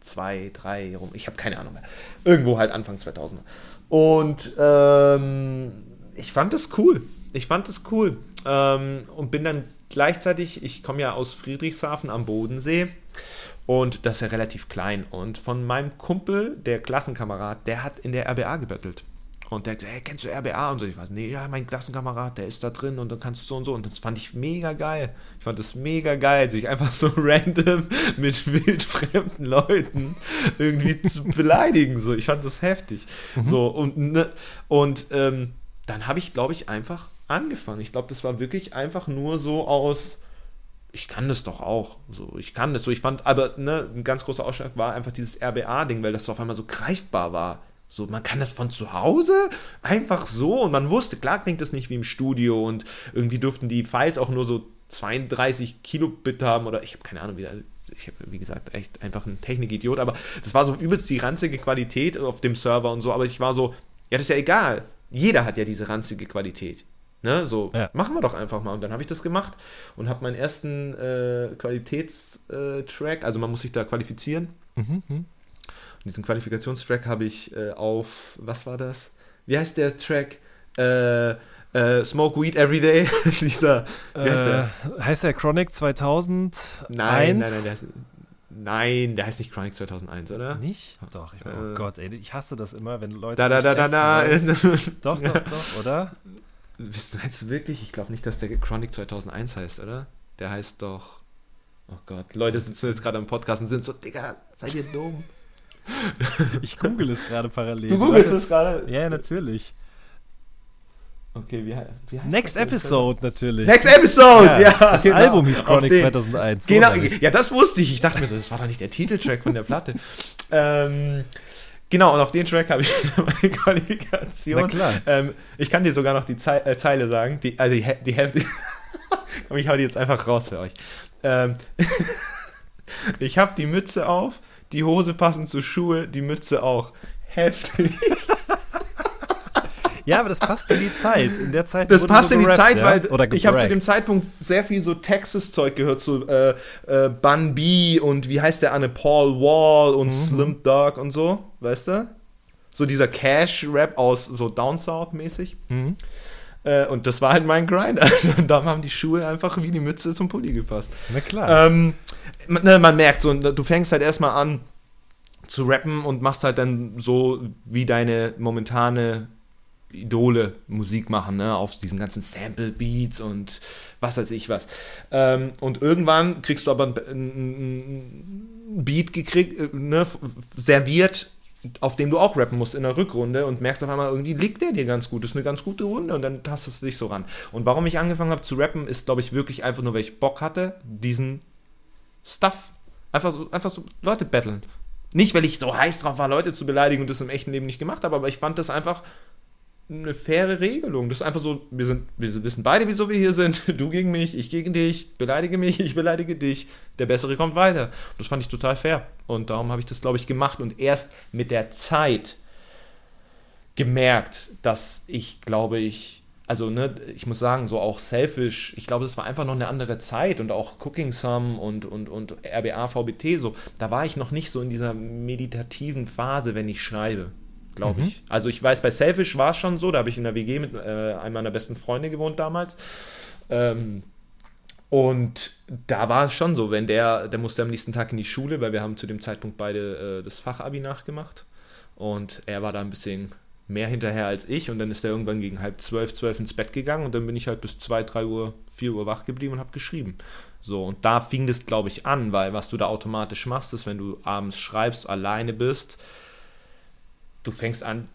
2003 rum, ich habe keine Ahnung mehr. Irgendwo halt Anfang 2000. Und ähm, ich fand das cool. Ich fand das cool. Ähm, und bin dann gleichzeitig, ich komme ja aus Friedrichshafen am Bodensee und das ist ja relativ klein. Und von meinem Kumpel, der Klassenkamerad, der hat in der RBA gebettelt. Und der hat gesagt, hey, kennst du RBA? Und so, ich weiß, nee, ja, mein Klassenkamerad, der ist da drin und dann kannst du so und so. Und das fand ich mega geil. Ich fand das mega geil, sich einfach so random mit wildfremden Leuten irgendwie zu beleidigen. So, ich fand das heftig. So, und, ne, und ähm, dann habe ich, glaube ich, einfach angefangen. Ich glaube, das war wirklich einfach nur so aus, ich kann das doch auch. So, ich kann das so. Ich fand, aber ne, ein ganz großer Ausschlag war einfach dieses RBA-Ding, weil das so auf einmal so greifbar war. So, man kann das von zu Hause einfach so und man wusste, klar klingt das nicht wie im Studio und irgendwie durften die Files auch nur so 32 Kilobit haben oder ich habe keine Ahnung, wie, ich habe, wie gesagt, echt einfach ein Technikidiot, aber das war so übelst die ranzige Qualität auf dem Server und so, aber ich war so, ja, das ist ja egal. Jeder hat ja diese ranzige Qualität. Ne, so, Ja. machen wir doch einfach mal. Und dann habe ich das gemacht und habe meinen ersten äh, Qualitätstrack, also man muss sich da qualifizieren. Mhm, mhm. Und diesen Qualifikationstrack habe ich äh, auf, was war das? Wie heißt der Track? Äh, äh, Smoke Weed Every Day. Dieser, wie heißt der? Äh, heißt der Chronic 2000? Nein, nein, nein, der heißt, nein, der heißt nicht Chronic 2001, oder? Nicht? Doch, ich, oh Äh. Gott, ey, ich hasse das immer, wenn Leute. Da, da, da, da, da. Doch, doch, doch, oder? Bist du du wirklich? Ich glaube nicht, dass der Chronic 2001 heißt, oder? Der heißt doch. Oh Gott, Leute sitzen jetzt gerade im Podcast und sind so, Digga, seid ihr dumm? Ich google es gerade parallel. Du googelst es gerade? Ja, natürlich. Okay, wie, wie heißt Next das? Episode natürlich. Next Episode, ja. das genau. Album hieß Chronic den- 2001. so Genau, nämlich. ja, das wusste ich. Ich dachte mir so, das war doch nicht der Titeltrack von der Platte. ähm, genau, und auf den Track habe ich meine Qualifikation. Na klar. Ähm, ich kann dir sogar noch die Zei äh, Zeile sagen. Die, also die, die Hälfte. Ich hau die jetzt einfach raus für euch. Ähm, ich habe die Mütze auf, die Hose passend zu Schuhe, die Mütze auch. Heftig. Ja, aber das passt in die Zeit. In der Zeit Das passt so in die gerappt, Zeit, ja? weil Oder ich habe zu dem Zeitpunkt sehr viel so Texas-Zeug gehört, so äh, äh, Bun B und wie heißt der eine Paul Wall und Slim Dog und so, weißt du? So dieser Cash-Rap aus so Down South-mäßig. Mhm. Äh, und das war halt mein Grind. Und da haben die Schuhe einfach wie die Mütze zum Pulli gepasst. Na klar. Ähm, man, ne, man merkt so, du fängst halt erstmal an zu rappen und machst halt dann so wie deine momentane Idole Musik machen, ne, auf diesen ganzen Sample Beats und was weiß ich was. Ähm, und irgendwann kriegst du aber ein Beat gekriegt, äh, ne, serviert, auf dem du auch rappen musst in der Rückrunde und merkst auf einmal, irgendwie liegt der dir ganz gut, ist eine ganz gute Runde und dann tastest du dich so ran. Und warum ich angefangen habe zu rappen, ist, glaube ich, wirklich einfach nur, weil ich Bock hatte, diesen Stuff, einfach so, einfach so Leute battlen. Nicht, weil ich so heiß drauf war, Leute zu beleidigen und das im echten Leben nicht gemacht habe, aber ich fand das einfach eine faire Regelung. Das ist einfach so, wir, sind, wir wissen beide, wieso wir hier sind. Du gegen mich, ich gegen dich, beleidige mich, ich beleidige dich. Der Bessere kommt weiter. Das fand ich total fair. Und darum habe ich das, glaube ich, gemacht. Und erst mit der Zeit gemerkt, dass ich, glaube ich, also ne, ich muss sagen, so auch selfish, ich glaube, das war einfach noch eine andere Zeit und auch Cooking Sum und, und, und RBA, VBT, so, da war ich noch nicht so in dieser meditativen Phase, wenn ich schreibe, glaube mhm. ich. Also ich weiß, bei Selfish war es schon so, da habe ich in der WG mit äh, einem meiner besten Freunde gewohnt damals. Ähm, und da war es schon so, wenn der, der musste am nächsten Tag in die Schule, weil wir haben zu dem Zeitpunkt beide äh, das Fachabi nachgemacht. Und er war da ein bisschen mehr hinterher als ich und dann ist er irgendwann gegen halb zwölf, zwölf ins Bett gegangen und dann bin ich halt bis zwei, drei Uhr, vier Uhr wach geblieben und habe geschrieben. So, und da fing das, glaube ich, an, weil was du da automatisch machst, ist, wenn du abends schreibst, alleine bist, du fängst an,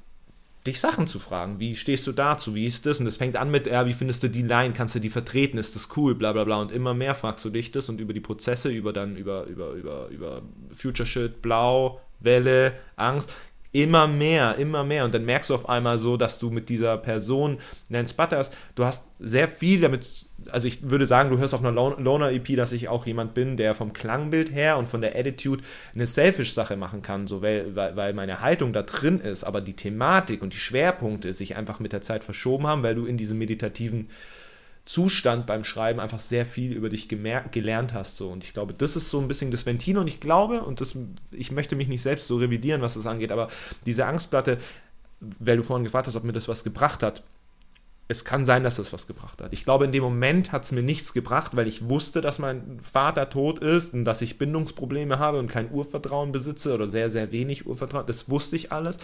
dich Sachen zu fragen. Wie stehst du dazu? Wie ist das? Und das fängt an mit, ja, wie findest du die Line? Kannst du die vertreten? Ist das cool? Bla bla bla. Und immer mehr fragst du dich das und über die Prozesse, über dann, über, über, über, über Future Shit, Blau, Welle, Angst, immer mehr, immer mehr. Und dann merkst du auf einmal so, dass du mit dieser Person, Nance Butters, du hast sehr viel damit, also ich würde sagen, du hörst auf einer Loner-EP, dass ich auch jemand bin, der vom Klangbild her und von der Attitude eine Selfish-Sache machen kann, so, weil, weil meine Haltung da drin ist, aber die Thematik und die Schwerpunkte sich einfach mit der Zeit verschoben haben, weil du in diesem meditativen Zustand beim Schreiben einfach sehr viel über dich gelernt hast. So. Und ich glaube, das ist so ein bisschen das Ventil. Und ich glaube, und das, ich möchte mich nicht selbst so revidieren, was das angeht, aber diese Angstplatte, weil du vorhin gefragt hast, ob mir das was gebracht hat, es kann sein, dass das was gebracht hat. Ich glaube, in dem Moment hat es mir nichts gebracht, weil ich wusste, dass mein Vater tot ist und dass ich Bindungsprobleme habe und kein Urvertrauen besitze oder sehr, sehr wenig Urvertrauen. Das wusste ich alles.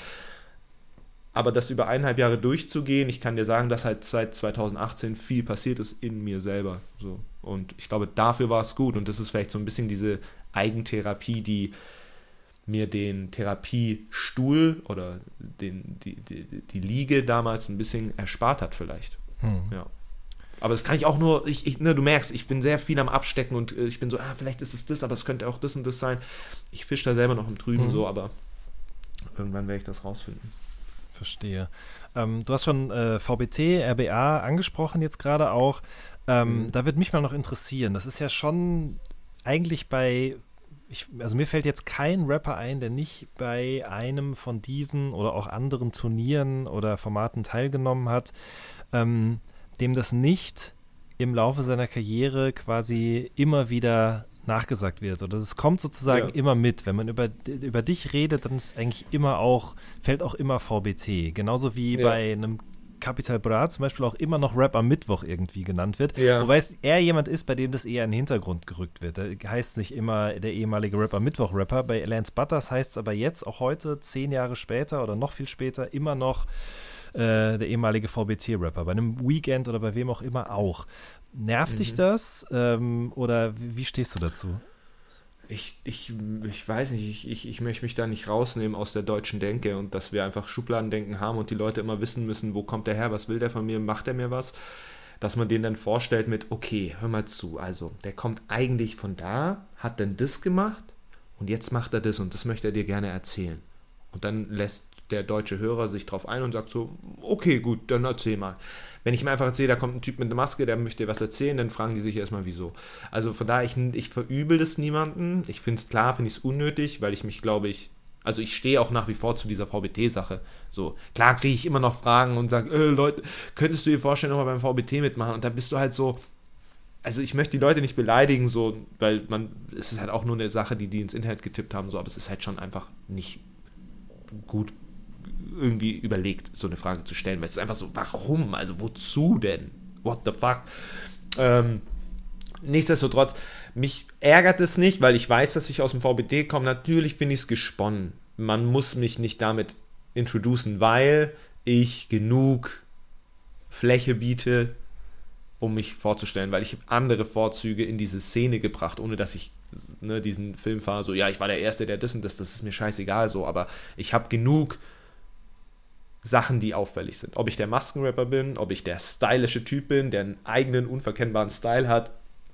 Aber das über eineinhalb Jahre durchzugehen, ich kann dir sagen, dass halt seit 2018 viel passiert ist in mir selber. So. Und ich glaube, dafür war es gut. Und das ist vielleicht so ein bisschen diese Eigentherapie, die mir den Therapiestuhl oder den, die, die, die Liege damals ein bisschen erspart hat, vielleicht. Hm. Ja. Aber das kann ich auch nur, ich, ich, ne, du merkst, ich bin sehr viel am Abstecken und äh, ich bin so, ah, vielleicht ist es das, aber es könnte auch das und das sein. Ich fische da selber noch im Trüben hm. so, aber irgendwann werde ich das rausfinden. Verstehe. Ähm, du hast schon äh, VBT, RBA angesprochen jetzt gerade auch. Ähm, mhm. Da wird mich mal noch interessieren. Das ist ja schon eigentlich bei, ich, also mir fällt jetzt kein Rapper ein, der nicht bei einem von diesen oder auch anderen Turnieren oder Formaten teilgenommen hat, ähm, dem das nicht im Laufe seiner Karriere quasi immer wieder nachgesagt wird. Oder es kommt sozusagen ja. immer mit. Wenn man über, über dich redet, dann ist eigentlich immer auch, fällt auch immer VBT. Genauso wie ja. bei einem Capital Bra zum Beispiel auch immer noch Rap am Mittwoch irgendwie genannt wird. Ja. Wobei es eher jemand ist, bei dem das eher in den Hintergrund gerückt wird. Da heißt nicht immer der ehemalige Rap am Mittwoch Rapper. Bei Lance Butters heißt es aber jetzt, auch heute, zehn Jahre später oder noch viel später, immer noch äh, der ehemalige VBT-Rapper. Bei einem Weekend oder bei wem auch immer auch. Nervt mhm. dich das ähm, oder wie, stehst du dazu? Ich, ich, ich weiß nicht, ich, ich, ich möchte mich da nicht rausnehmen aus der deutschen Denke und dass wir einfach Schubladendenken haben und die Leute immer wissen müssen, wo kommt der her, was will der von mir, macht er mir was, dass man den dann vorstellt mit, okay, hör mal zu, also der kommt eigentlich von da, hat dann das gemacht und jetzt macht er das und das möchte er dir gerne erzählen. Und dann lässt der deutsche Hörer sich drauf ein und sagt so, okay, gut, dann erzähl mal. Wenn ich mir einfach erzähle, da kommt ein Typ mit einer Maske, der möchte was erzählen, dann fragen die sich erstmal, wieso. Also von daher, ich, ich verübel das niemanden. Ich finde es klar, finde ich es unnötig, weil ich mich, glaube ich, also ich stehe auch nach wie vor zu dieser VBT-Sache. So, klar kriege ich immer noch Fragen und sage, äh, Leute, könntest du dir vorstellen, nochmal beim VBT mitmachen? Und da bist du halt so, also ich möchte die Leute nicht beleidigen, so, weil man, es ist halt auch nur eine Sache, die die ins Internet getippt haben, so, aber es ist halt schon einfach nicht gut irgendwie überlegt, so eine Frage zu stellen, weil es ist einfach so, warum? Also wozu denn? What the fuck? Ähm, nichtsdestotrotz, mich ärgert es nicht, weil ich weiß, dass ich aus dem VBD komme. Natürlich finde ich es gesponnen. Man muss mich nicht damit introducen, weil ich genug Fläche biete, um mich vorzustellen, weil ich andere Vorzüge in diese Szene gebracht, ohne dass ich ne, diesen Film fahre, so, ja, ich war der Erste, der das und das, das ist mir scheißegal, so, aber ich habe genug Sachen, die auffällig sind. Ob ich der Maskenrapper bin, ob ich der stylische Typ bin, der einen eigenen, unverkennbaren Style hat,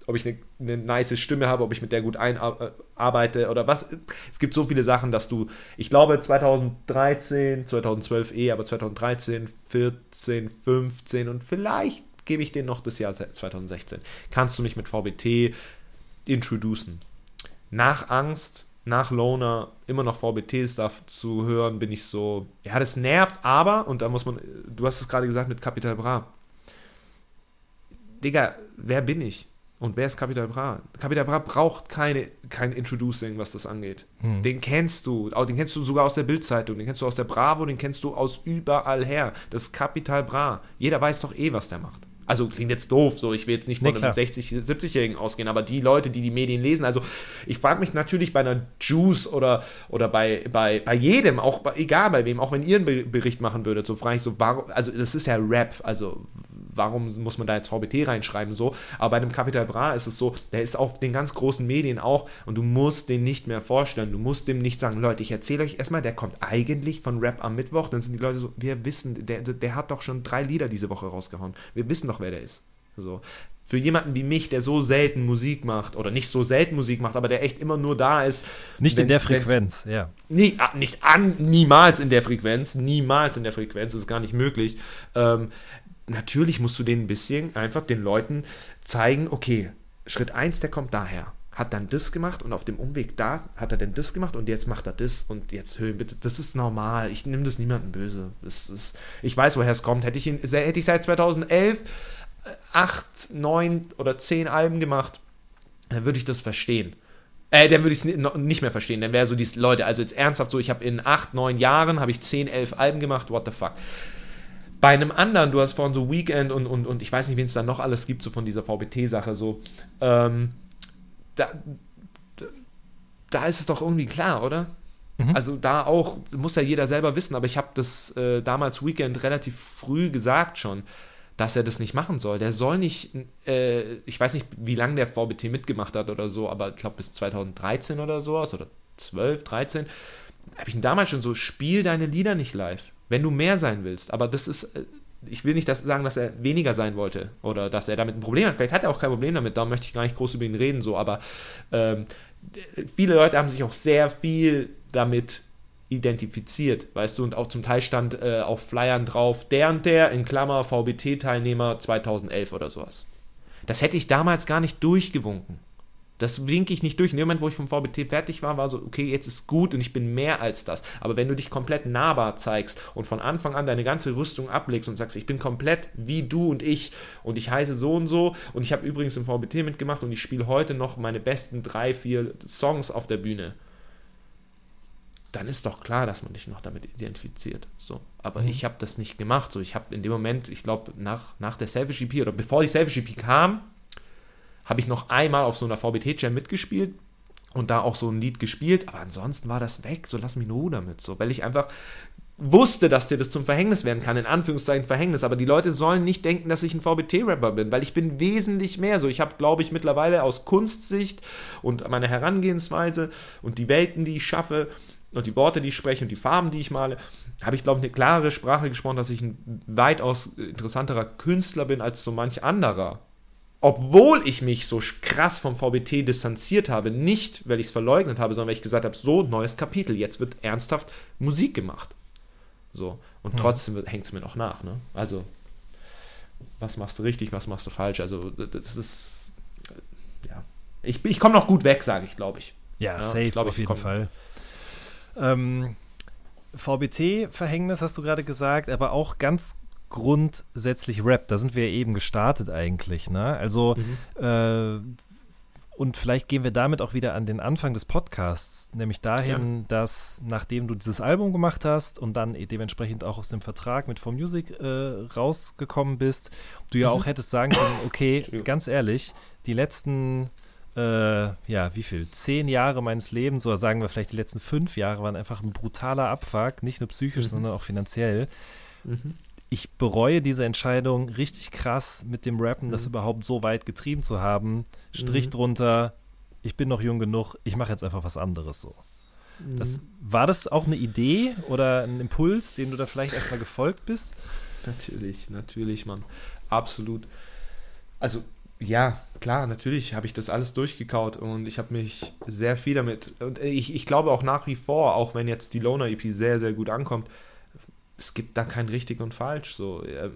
ob ich eine, eine nice Stimme habe, ob ich mit der gut einarbeite oder was. Es gibt so viele Sachen, dass du, ich glaube 2013, 2012 eh, aber 2013, 14, 15 und vielleicht gebe ich den noch das Jahr 2016. Kannst du mich mit VBT introducen. Nach Angst nach Loner immer noch VBT-Stuff zu hören, bin ich so, ja, das nervt, aber, und da muss man, du hast es gerade gesagt mit Capital Bra. Digga, wer bin ich? Und wer ist Capital Bra? Capital Bra braucht keine, kein Introducing, was das angeht. Hm. Den kennst du. Den kennst du sogar aus der Bildzeitung, den kennst du aus der Bravo, den kennst du aus überall her. Das ist Capital Bra. Jeder weiß doch eh, was der macht. Also klingt jetzt doof, so ich will jetzt nicht von nee, einem 60, 70-Jährigen ausgehen, aber die Leute, die die Medien lesen, also ich frage mich natürlich bei einer Juice oder, oder bei, bei, bei jedem, auch bei, egal bei wem, auch wenn ihr einen Bericht machen würdet, so frage ich so, warum, also das ist ja Rap, also warum muss man da jetzt VBT reinschreiben so, aber bei einem Capital Bra ist es so, der ist auf den ganz großen Medien auch und du musst den nicht mehr vorstellen, du musst dem nicht sagen, Leute, ich erzähle euch erstmal, der kommt eigentlich von Rap am Mittwoch, dann sind die Leute so, wir wissen, der, der hat doch schon drei Lieder diese Woche rausgehauen, wir wissen doch, wer der ist. So. Für jemanden wie mich, der so selten Musik macht, oder nicht so selten Musik macht, aber der echt immer nur da ist. Nicht in der Frequenz, ja. Nie, ah, nicht an, niemals in der Frequenz, niemals in der Frequenz, das ist gar nicht möglich. Ähm, natürlich musst du den ein bisschen einfach den Leuten zeigen, okay, Schritt 1, der kommt daher. Hat dann das gemacht und auf dem Umweg da hat er denn das gemacht und jetzt macht er das und jetzt hören bitte. Das ist normal. Ich nehme das niemandem böse. Das ist, ich weiß, woher es kommt. Hätte ich, ihn, hätte ich seit 2011 acht, neun oder zehn Alben gemacht, dann würde ich das verstehen. Äh, dann würde ich es nicht mehr verstehen. Dann wäre so diese Leute, also jetzt ernsthaft so, ich habe in acht, neun Jahren, habe ich zehn, elf Alben gemacht, what the fuck. Bei einem anderen, du hast vorhin so Weekend und, und, und ich weiß nicht, wen es da noch alles gibt, so von dieser VBT-Sache, so, ähm, da, da ist es doch irgendwie klar, oder? Mhm. Also da auch, muss ja jeder selber wissen, aber ich habe das äh, damals Weekend relativ früh gesagt schon, dass er das nicht machen soll. Der soll nicht, äh, ich weiß nicht, wie lange der VBT mitgemacht hat oder so, aber ich glaube bis 2013 oder sowas oder 12, 13, habe ich ihn damals schon so, spiel deine Lieder nicht live wenn du mehr sein willst. Aber das ist, äh, ich will nicht das sagen, dass er weniger sein wollte oder dass er damit ein Problem hat. Vielleicht hat er auch kein Problem damit, da möchte ich gar nicht groß über ihn reden, so, aber ähm, viele Leute haben sich auch sehr viel damit identifiziert, weißt du, und auch zum Teil stand äh, auf Flyern drauf, der und der, in Klammer, VBT-Teilnehmer 2011 oder sowas. Das hätte ich damals gar nicht durchgewunken. Das winke ich nicht durch. In dem Moment, wo ich vom VBT fertig war, war so, okay, jetzt ist gut und ich bin mehr als das. Aber wenn du dich komplett nahbar zeigst und von Anfang an deine ganze Rüstung ablegst und sagst, ich bin komplett wie du und ich und ich heiße so und so und ich habe übrigens im VBT mitgemacht und ich spiele heute noch meine besten drei, vier Songs auf der Bühne, dann ist doch klar, dass man dich noch damit identifiziert. So. Aber mhm. ich habe das nicht gemacht. So, ich habe in dem Moment, ich glaube, nach, nach der Selfish EP oder bevor die Selfish EP kam, habe ich noch einmal auf so einer VBT-Jam mitgespielt und da auch so ein Lied gespielt, aber ansonsten war das weg, so lass mich nur damit, so, weil ich einfach wusste, dass dir das zum Verhängnis werden kann, in Anführungszeichen Verhängnis, aber die Leute sollen nicht denken, dass ich ein VBT-Rapper bin, weil ich bin wesentlich mehr so. Ich habe, glaube ich, mittlerweile aus Kunstsicht und meiner Herangehensweise und die Welten, die ich schaffe und die Worte, die ich spreche und die Farben, die ich male, habe ich, glaube ich, eine klare Sprache gesprochen, dass ich ein weitaus interessanterer Künstler bin als so manch anderer obwohl ich mich so krass vom VBT distanziert habe, nicht weil ich es verleugnet habe, sondern weil ich gesagt habe, so, neues Kapitel, jetzt wird ernsthaft Musik gemacht. So, und mhm. trotzdem hängt es mir noch nach, ne? Also, was machst du richtig, was machst du falsch? Also, das ist, ja. Ich, ich komme noch gut weg, sage ich, glaube ich. Ja, ja, safe, ich glaub, auf jeden Fall. Ähm, VBT-Verhängnis hast du gerade gesagt, aber auch ganz grundsätzlich Rap. Da sind wir eben gestartet eigentlich. Ne? Also mhm. äh, und vielleicht gehen wir damit auch wieder an den Anfang des Podcasts, nämlich dahin, ja. dass nachdem du dieses Album gemacht hast und dann dementsprechend auch aus dem Vertrag mit For Music äh, rausgekommen bist, du ja mhm. auch hättest sagen können, okay, ganz ehrlich, die letzten äh, ja, wie viel? Zehn Jahre meines Lebens oder sagen wir vielleicht die letzten fünf Jahre waren einfach ein brutaler Abfuck, nicht nur psychisch, mhm. sondern auch finanziell. Mhm ich bereue diese Entscheidung richtig krass mit dem Rappen, mhm. das überhaupt so weit getrieben zu haben. Strich mhm. drunter, ich bin noch jung genug, ich mache jetzt einfach was anderes so. Mhm. Das, war das auch eine Idee oder ein Impuls, dem du da vielleicht erstmal gefolgt bist? Natürlich, natürlich, Mann. Absolut. Also, ja, klar, natürlich habe ich das alles durchgekaut und ich habe mich sehr viel damit. Und ich, ich glaube auch nach wie vor, auch wenn jetzt die Loner EP sehr, sehr gut ankommt, es gibt da kein richtig und falsch. So, äh,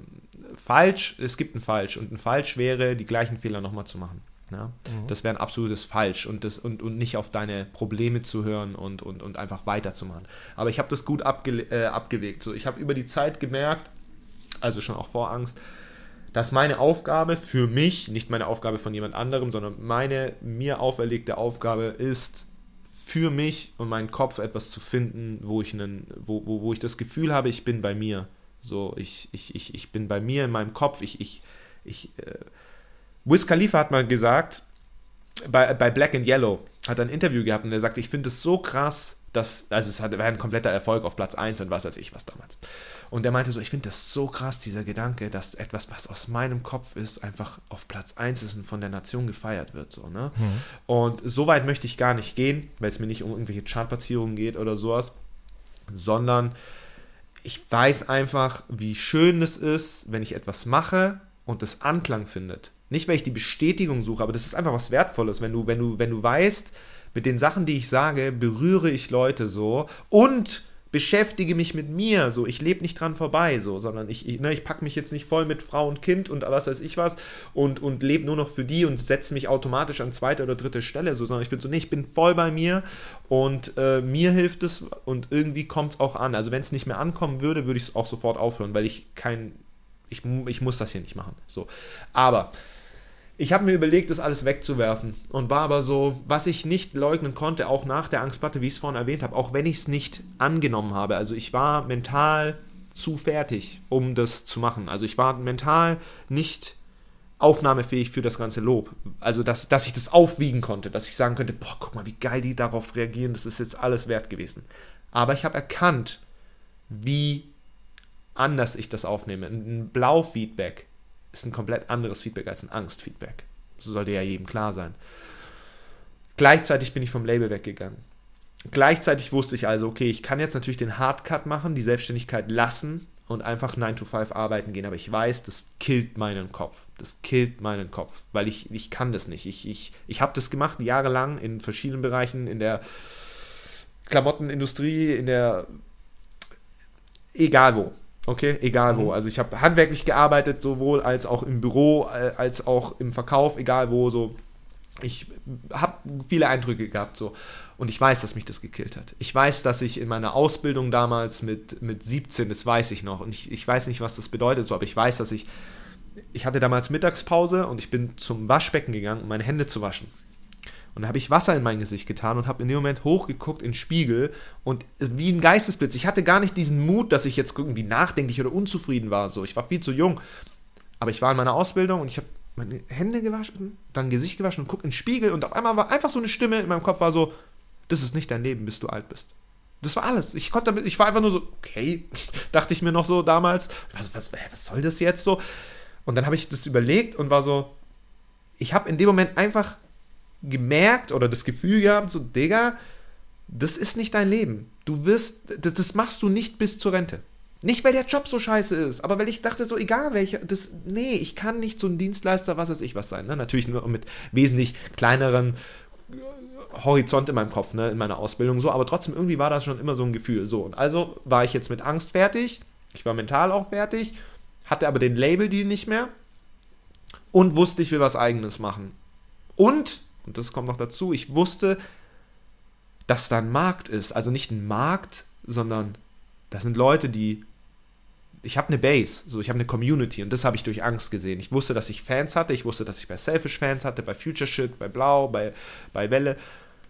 falsch, es gibt ein falsch und ein falsch wäre, die gleichen Fehler nochmal zu machen. Ja? Das wäre ein absolutes Falsch und, das, und, und nicht auf deine Probleme zu hören und, und, und einfach weiterzumachen. Aber ich habe das gut abge, äh, abgewegt. So, ich habe über die Zeit gemerkt, also schon auch vor Angst, dass meine Aufgabe für mich, nicht meine Aufgabe von jemand anderem, sondern meine mir auferlegte Aufgabe ist, für mich und meinen Kopf etwas zu finden, wo ich, einen, wo, wo, wo ich das Gefühl habe, ich bin bei mir. So, ich, ich, ich, ich bin bei mir in meinem Kopf. Ich, ich, ich, äh, Wiz Khalifa hat mal gesagt, bei, bei Black and Yellow, hat er ein Interview gehabt und er sagte, ich finde es so krass, dass, also es war ein kompletter Erfolg auf Platz 1 und was weiß ich was damals. Und er meinte so, ich finde das so krass, dieser Gedanke, dass etwas, was aus meinem Kopf ist, einfach auf Platz 1 ist und von der Nation gefeiert wird. So, ne? Mhm. Und so weit möchte ich gar nicht gehen, weil es mir nicht um irgendwelche Chartplatzierungen geht oder sowas, sondern ich weiß einfach, wie schön es ist, wenn ich etwas mache und es Anklang findet. Nicht, weil ich die Bestätigung suche, aber das ist einfach was Wertvolles, wenn du, wenn du, wenn du weißt, mit den Sachen, die ich sage, berühre ich Leute so und beschäftige mich mit mir, so, ich lebe nicht dran vorbei, so, sondern ich, ich, ne, ich packe mich jetzt nicht voll mit Frau und Kind und was weiß ich was und, und lebe nur noch für die und setze mich automatisch an zweite oder dritte Stelle, so, sondern ich bin so, nee, ich bin voll bei mir und äh, mir hilft es und irgendwie kommt es auch an. Also wenn es nicht mehr ankommen würde, würde ich es auch sofort aufhören, weil ich kein, ich, ich muss das hier nicht machen, so. Aber ich habe mir überlegt, das alles wegzuwerfen und war aber so, was ich nicht leugnen konnte, auch nach der Angstplatte, wie ich es vorhin erwähnt habe, auch wenn ich es nicht angenommen habe. Also ich war mental zu fertig, um das zu machen. Also ich war mental nicht aufnahmefähig für das ganze Lob. Also dass, dass ich das aufwiegen konnte, dass ich sagen könnte, boah, guck mal, wie geil die darauf reagieren, das ist jetzt alles wert gewesen. Aber ich habe erkannt, wie anders ich das aufnehme. Ein Blau-Feedback ist ein komplett anderes Feedback als ein Angstfeedback. So sollte ja jedem klar sein. Gleichzeitig bin ich vom Label weggegangen. Gleichzeitig wusste ich also, okay, ich kann jetzt natürlich den Hardcut machen, die Selbstständigkeit lassen und einfach 9 to 5 arbeiten gehen, aber ich weiß, das killt meinen Kopf. Das killt meinen Kopf, weil ich, ich kann das nicht. Ich, ich, ich habe das gemacht jahrelang in verschiedenen Bereichen, in der Klamottenindustrie, in der egal wo. Okay, egal wo. Mhm. Also ich habe handwerklich gearbeitet, sowohl als auch im Büro, äh, als auch im Verkauf, egal wo. So, ich habe viele Eindrücke gehabt so und ich weiß, dass mich das gekillt hat. Ich weiß, dass ich in meiner Ausbildung damals mit, mit 17, das weiß ich noch und ich, ich weiß nicht, was das bedeutet so, aber ich weiß, dass ich ich hatte damals Mittagspause und ich bin zum Waschbecken gegangen, um meine Hände zu waschen. Und da habe ich Wasser in mein Gesicht getan und habe in dem Moment hochgeguckt in den Spiegel und wie ein Geistesblitz. Ich hatte gar nicht diesen Mut, dass ich jetzt irgendwie nachdenklich oder unzufrieden war. So, ich war viel zu jung. Aber ich war in meiner Ausbildung und ich habe meine Hände gewaschen, dann Gesicht gewaschen und gucke in den Spiegel und auf einmal war einfach so eine Stimme in meinem Kopf war so, das ist nicht dein Leben, bis du alt bist. Das war alles. Ich konnte damit, ich war einfach nur so, okay, dachte ich mir noch so damals, was, was, was soll das jetzt so? Und dann habe ich das überlegt und war so, ich habe in dem Moment einfach gemerkt oder das Gefühl gehabt, so, Digga, das ist nicht dein Leben. Du wirst, das, das, machst du nicht bis zur Rente. Nicht, weil der Job so scheiße ist, aber weil ich dachte, so egal welcher, das, nee, ich kann nicht so ein Dienstleister, was weiß ich was sein. Ne? Natürlich nur mit wesentlich kleineren Horizont in meinem Kopf, ne, in meiner Ausbildung so, aber trotzdem irgendwie war das schon immer so ein Gefühl. So, und also war ich jetzt mit Angst fertig, ich war mental auch fertig, hatte aber den Label-Deal nicht mehr und wusste, ich will was Eigenes machen. Und und das kommt noch dazu, ich wusste, dass da ein Markt ist. Also nicht ein Markt, sondern das sind Leute, die. Ich habe eine Base, so ich habe eine Community und das habe ich durch Angst gesehen. Ich wusste, dass ich Fans hatte, ich wusste, dass ich bei Selfish Fans hatte, bei Future Shit, bei Blau, bei, bei Welle.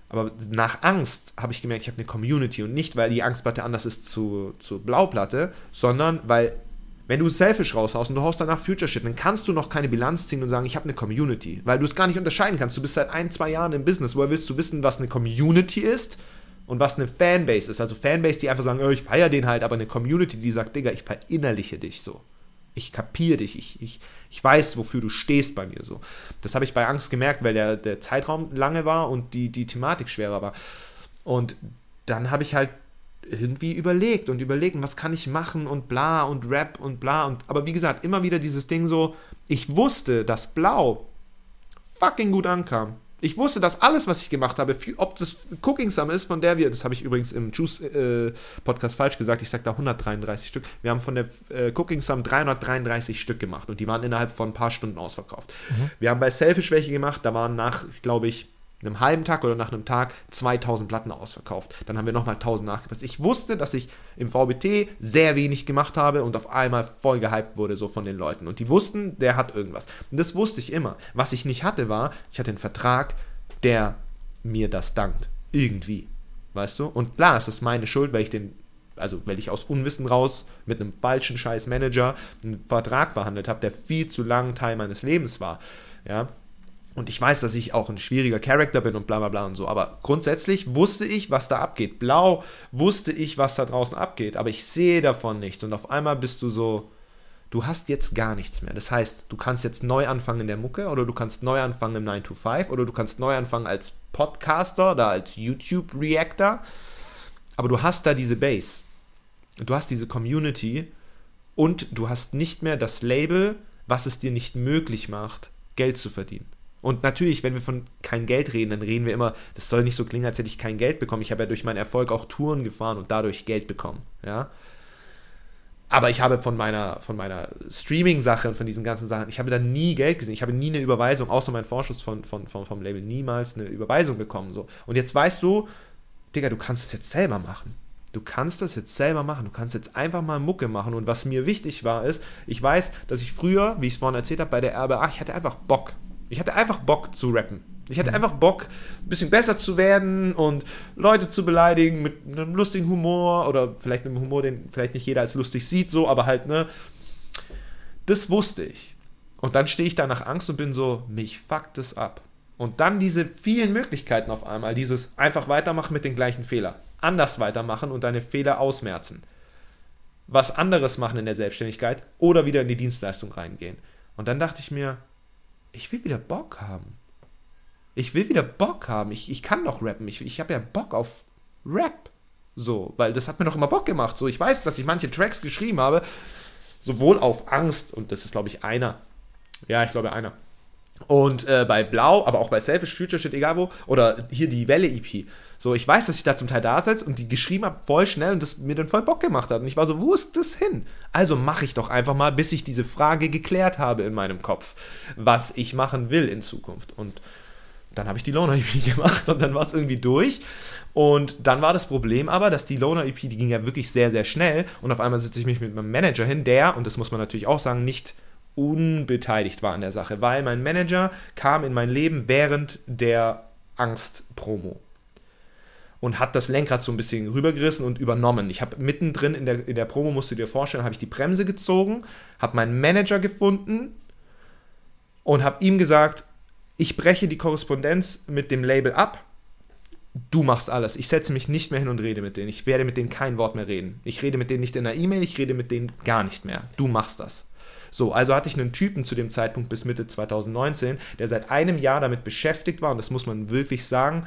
Aber nach Angst habe ich gemerkt, ich habe eine Community und nicht, weil die Angstplatte anders ist zu, zu Blauplatte, sondern weil wenn du Selfish raushaust und du haust danach Future Shit, dann kannst du noch keine Bilanz ziehen und sagen, ich habe eine Community, weil du es gar nicht unterscheiden kannst. Du bist seit ein, zwei Jahren im Business. Woher willst du wissen, was eine Community ist und was eine Fanbase ist? Also Fanbase, die einfach sagen, oh, ich feiere den halt, aber eine Community, die sagt, Digga, ich verinnerliche dich so. Ich kapiere dich, ich, ich, ich weiß, wofür du stehst bei mir so. Das habe ich bei Angst gemerkt, weil der, der Zeitraum lange war und die, die Thematik schwerer war. Und dann habe ich halt irgendwie überlegt und überlegt, was kann ich machen und bla und Rap und bla und aber wie gesagt, immer wieder dieses Ding so, ich wusste, dass Blau fucking gut ankam. Ich wusste, dass alles, was ich gemacht habe, ob das Cooking Summer ist, von der wir, das habe ich übrigens im Juice äh, Podcast falsch gesagt, ich sage da 133 Stück. Wir haben von der äh, Cooking Summer 333 Stück gemacht und die waren innerhalb von ein paar Stunden ausverkauft. Mhm. Wir haben bei Selfish welche gemacht, da waren nach, glaube ich, einem halben Tag oder nach einem Tag 2000 Platten ausverkauft. Dann haben wir nochmal 1000 nachgepasst. Ich wusste, dass ich im VBT sehr wenig gemacht habe und auf einmal voll gehypt wurde so von den Leuten. Und die wussten, der hat irgendwas. Und das wusste ich immer. Was ich nicht hatte, war, ich hatte einen Vertrag, der mir das dankt. Irgendwie. Weißt du? Und klar, es ist meine Schuld, weil ich den also weil ich aus Unwissen raus mit einem falschen scheiß Manager einen Vertrag verhandelt habe, der viel zu lang Teil meines Lebens war. Ja, und ich weiß, dass ich auch ein schwieriger Charakter bin und bla bla bla und so. Aber grundsätzlich wusste ich, was da abgeht. Blau wusste ich, was da draußen abgeht. Aber ich sehe davon nichts. Und auf einmal bist du so, du hast jetzt gar nichts mehr. Das heißt, du kannst jetzt neu anfangen in der Mucke oder du kannst neu anfangen im 9 to 5 oder du kannst neu anfangen als Podcaster oder als YouTube-Reactor. Aber du hast da diese Base. Du hast diese Community und du hast nicht mehr das Label, was es dir nicht möglich macht, Geld zu verdienen. Und natürlich, wenn wir von kein Geld reden, dann reden wir immer, das soll nicht so klingen, als hätte ich kein Geld bekommen. Ich habe ja durch meinen Erfolg auch Touren gefahren und dadurch Geld bekommen. Ja. Aber ich habe von meiner, von meiner Streaming-Sache und von diesen ganzen Sachen, ich habe da nie Geld gesehen. Ich habe nie eine Überweisung, außer mein Vorschuss von, von, von, vom Label, niemals eine Überweisung bekommen. So. Und jetzt weißt du, Digga, du kannst es jetzt selber machen. Du kannst das jetzt selber machen. Du kannst jetzt einfach mal Mucke machen. Und was mir wichtig war, ist, ich weiß, dass ich früher, wie ich es vorhin erzählt habe, bei der RBA, ich hatte einfach Bock. Ich hatte einfach Bock zu rappen. Ich hatte einfach Bock, ein bisschen besser zu werden und Leute zu beleidigen mit einem lustigen Humor oder vielleicht einem Humor, den vielleicht nicht jeder als lustig sieht, so, aber halt, ne? Das wusste ich. Und dann stehe ich da nach Angst und bin so, mich fuckt es ab. Und dann diese vielen Möglichkeiten auf einmal, dieses einfach weitermachen mit den gleichen Fehlern, anders weitermachen und deine Fehler ausmerzen. Was anderes machen in der Selbstständigkeit oder wieder in die Dienstleistung reingehen. Und dann dachte ich mir, ich will wieder Bock haben. Ich will wieder Bock haben. Ich, ich kann doch rappen. Ich, ich habe ja Bock auf Rap. So, weil das hat mir doch immer Bock gemacht. So, ich weiß, dass ich manche Tracks geschrieben habe, sowohl auf Angst, und das ist, glaube ich, einer. Ja, ich glaube, einer. Und äh, bei Blau, aber auch bei Selfish, Future Shit, egal wo, oder hier die Welle-EP. So, ich weiß, dass ich da zum Teil da sitze und die geschrieben habe voll schnell und das mir dann voll Bock gemacht hat. Und ich war so, wo ist das hin? Also mache ich doch einfach mal, bis ich diese Frage geklärt habe in meinem Kopf, was ich machen will in Zukunft. Und dann habe ich die Loner EP gemacht und dann war es irgendwie durch. Und dann war das Problem aber, dass die Loner EP, die ging ja wirklich sehr, sehr schnell. Und auf einmal sitze ich mich mit meinem Manager hin, der, und das muss man natürlich auch sagen, nicht unbeteiligt war an der Sache, weil mein Manager kam in mein Leben während der Angst-Promo und hat das Lenkrad so ein bisschen rübergerissen und übernommen. Ich habe mittendrin in der, in der Promo, musst du dir vorstellen, habe ich die Bremse gezogen, habe meinen Manager gefunden und habe ihm gesagt, ich breche die Korrespondenz mit dem Label ab. Du machst alles. Ich setze mich nicht mehr hin und rede mit denen. Ich werde mit denen kein Wort mehr reden. Ich rede mit denen nicht in einer E-Mail, ich rede mit denen gar nicht mehr. Du machst das. So, also hatte ich einen Typen zu dem Zeitpunkt bis Mitte 2019, der seit einem Jahr damit beschäftigt war, und das muss man wirklich sagen,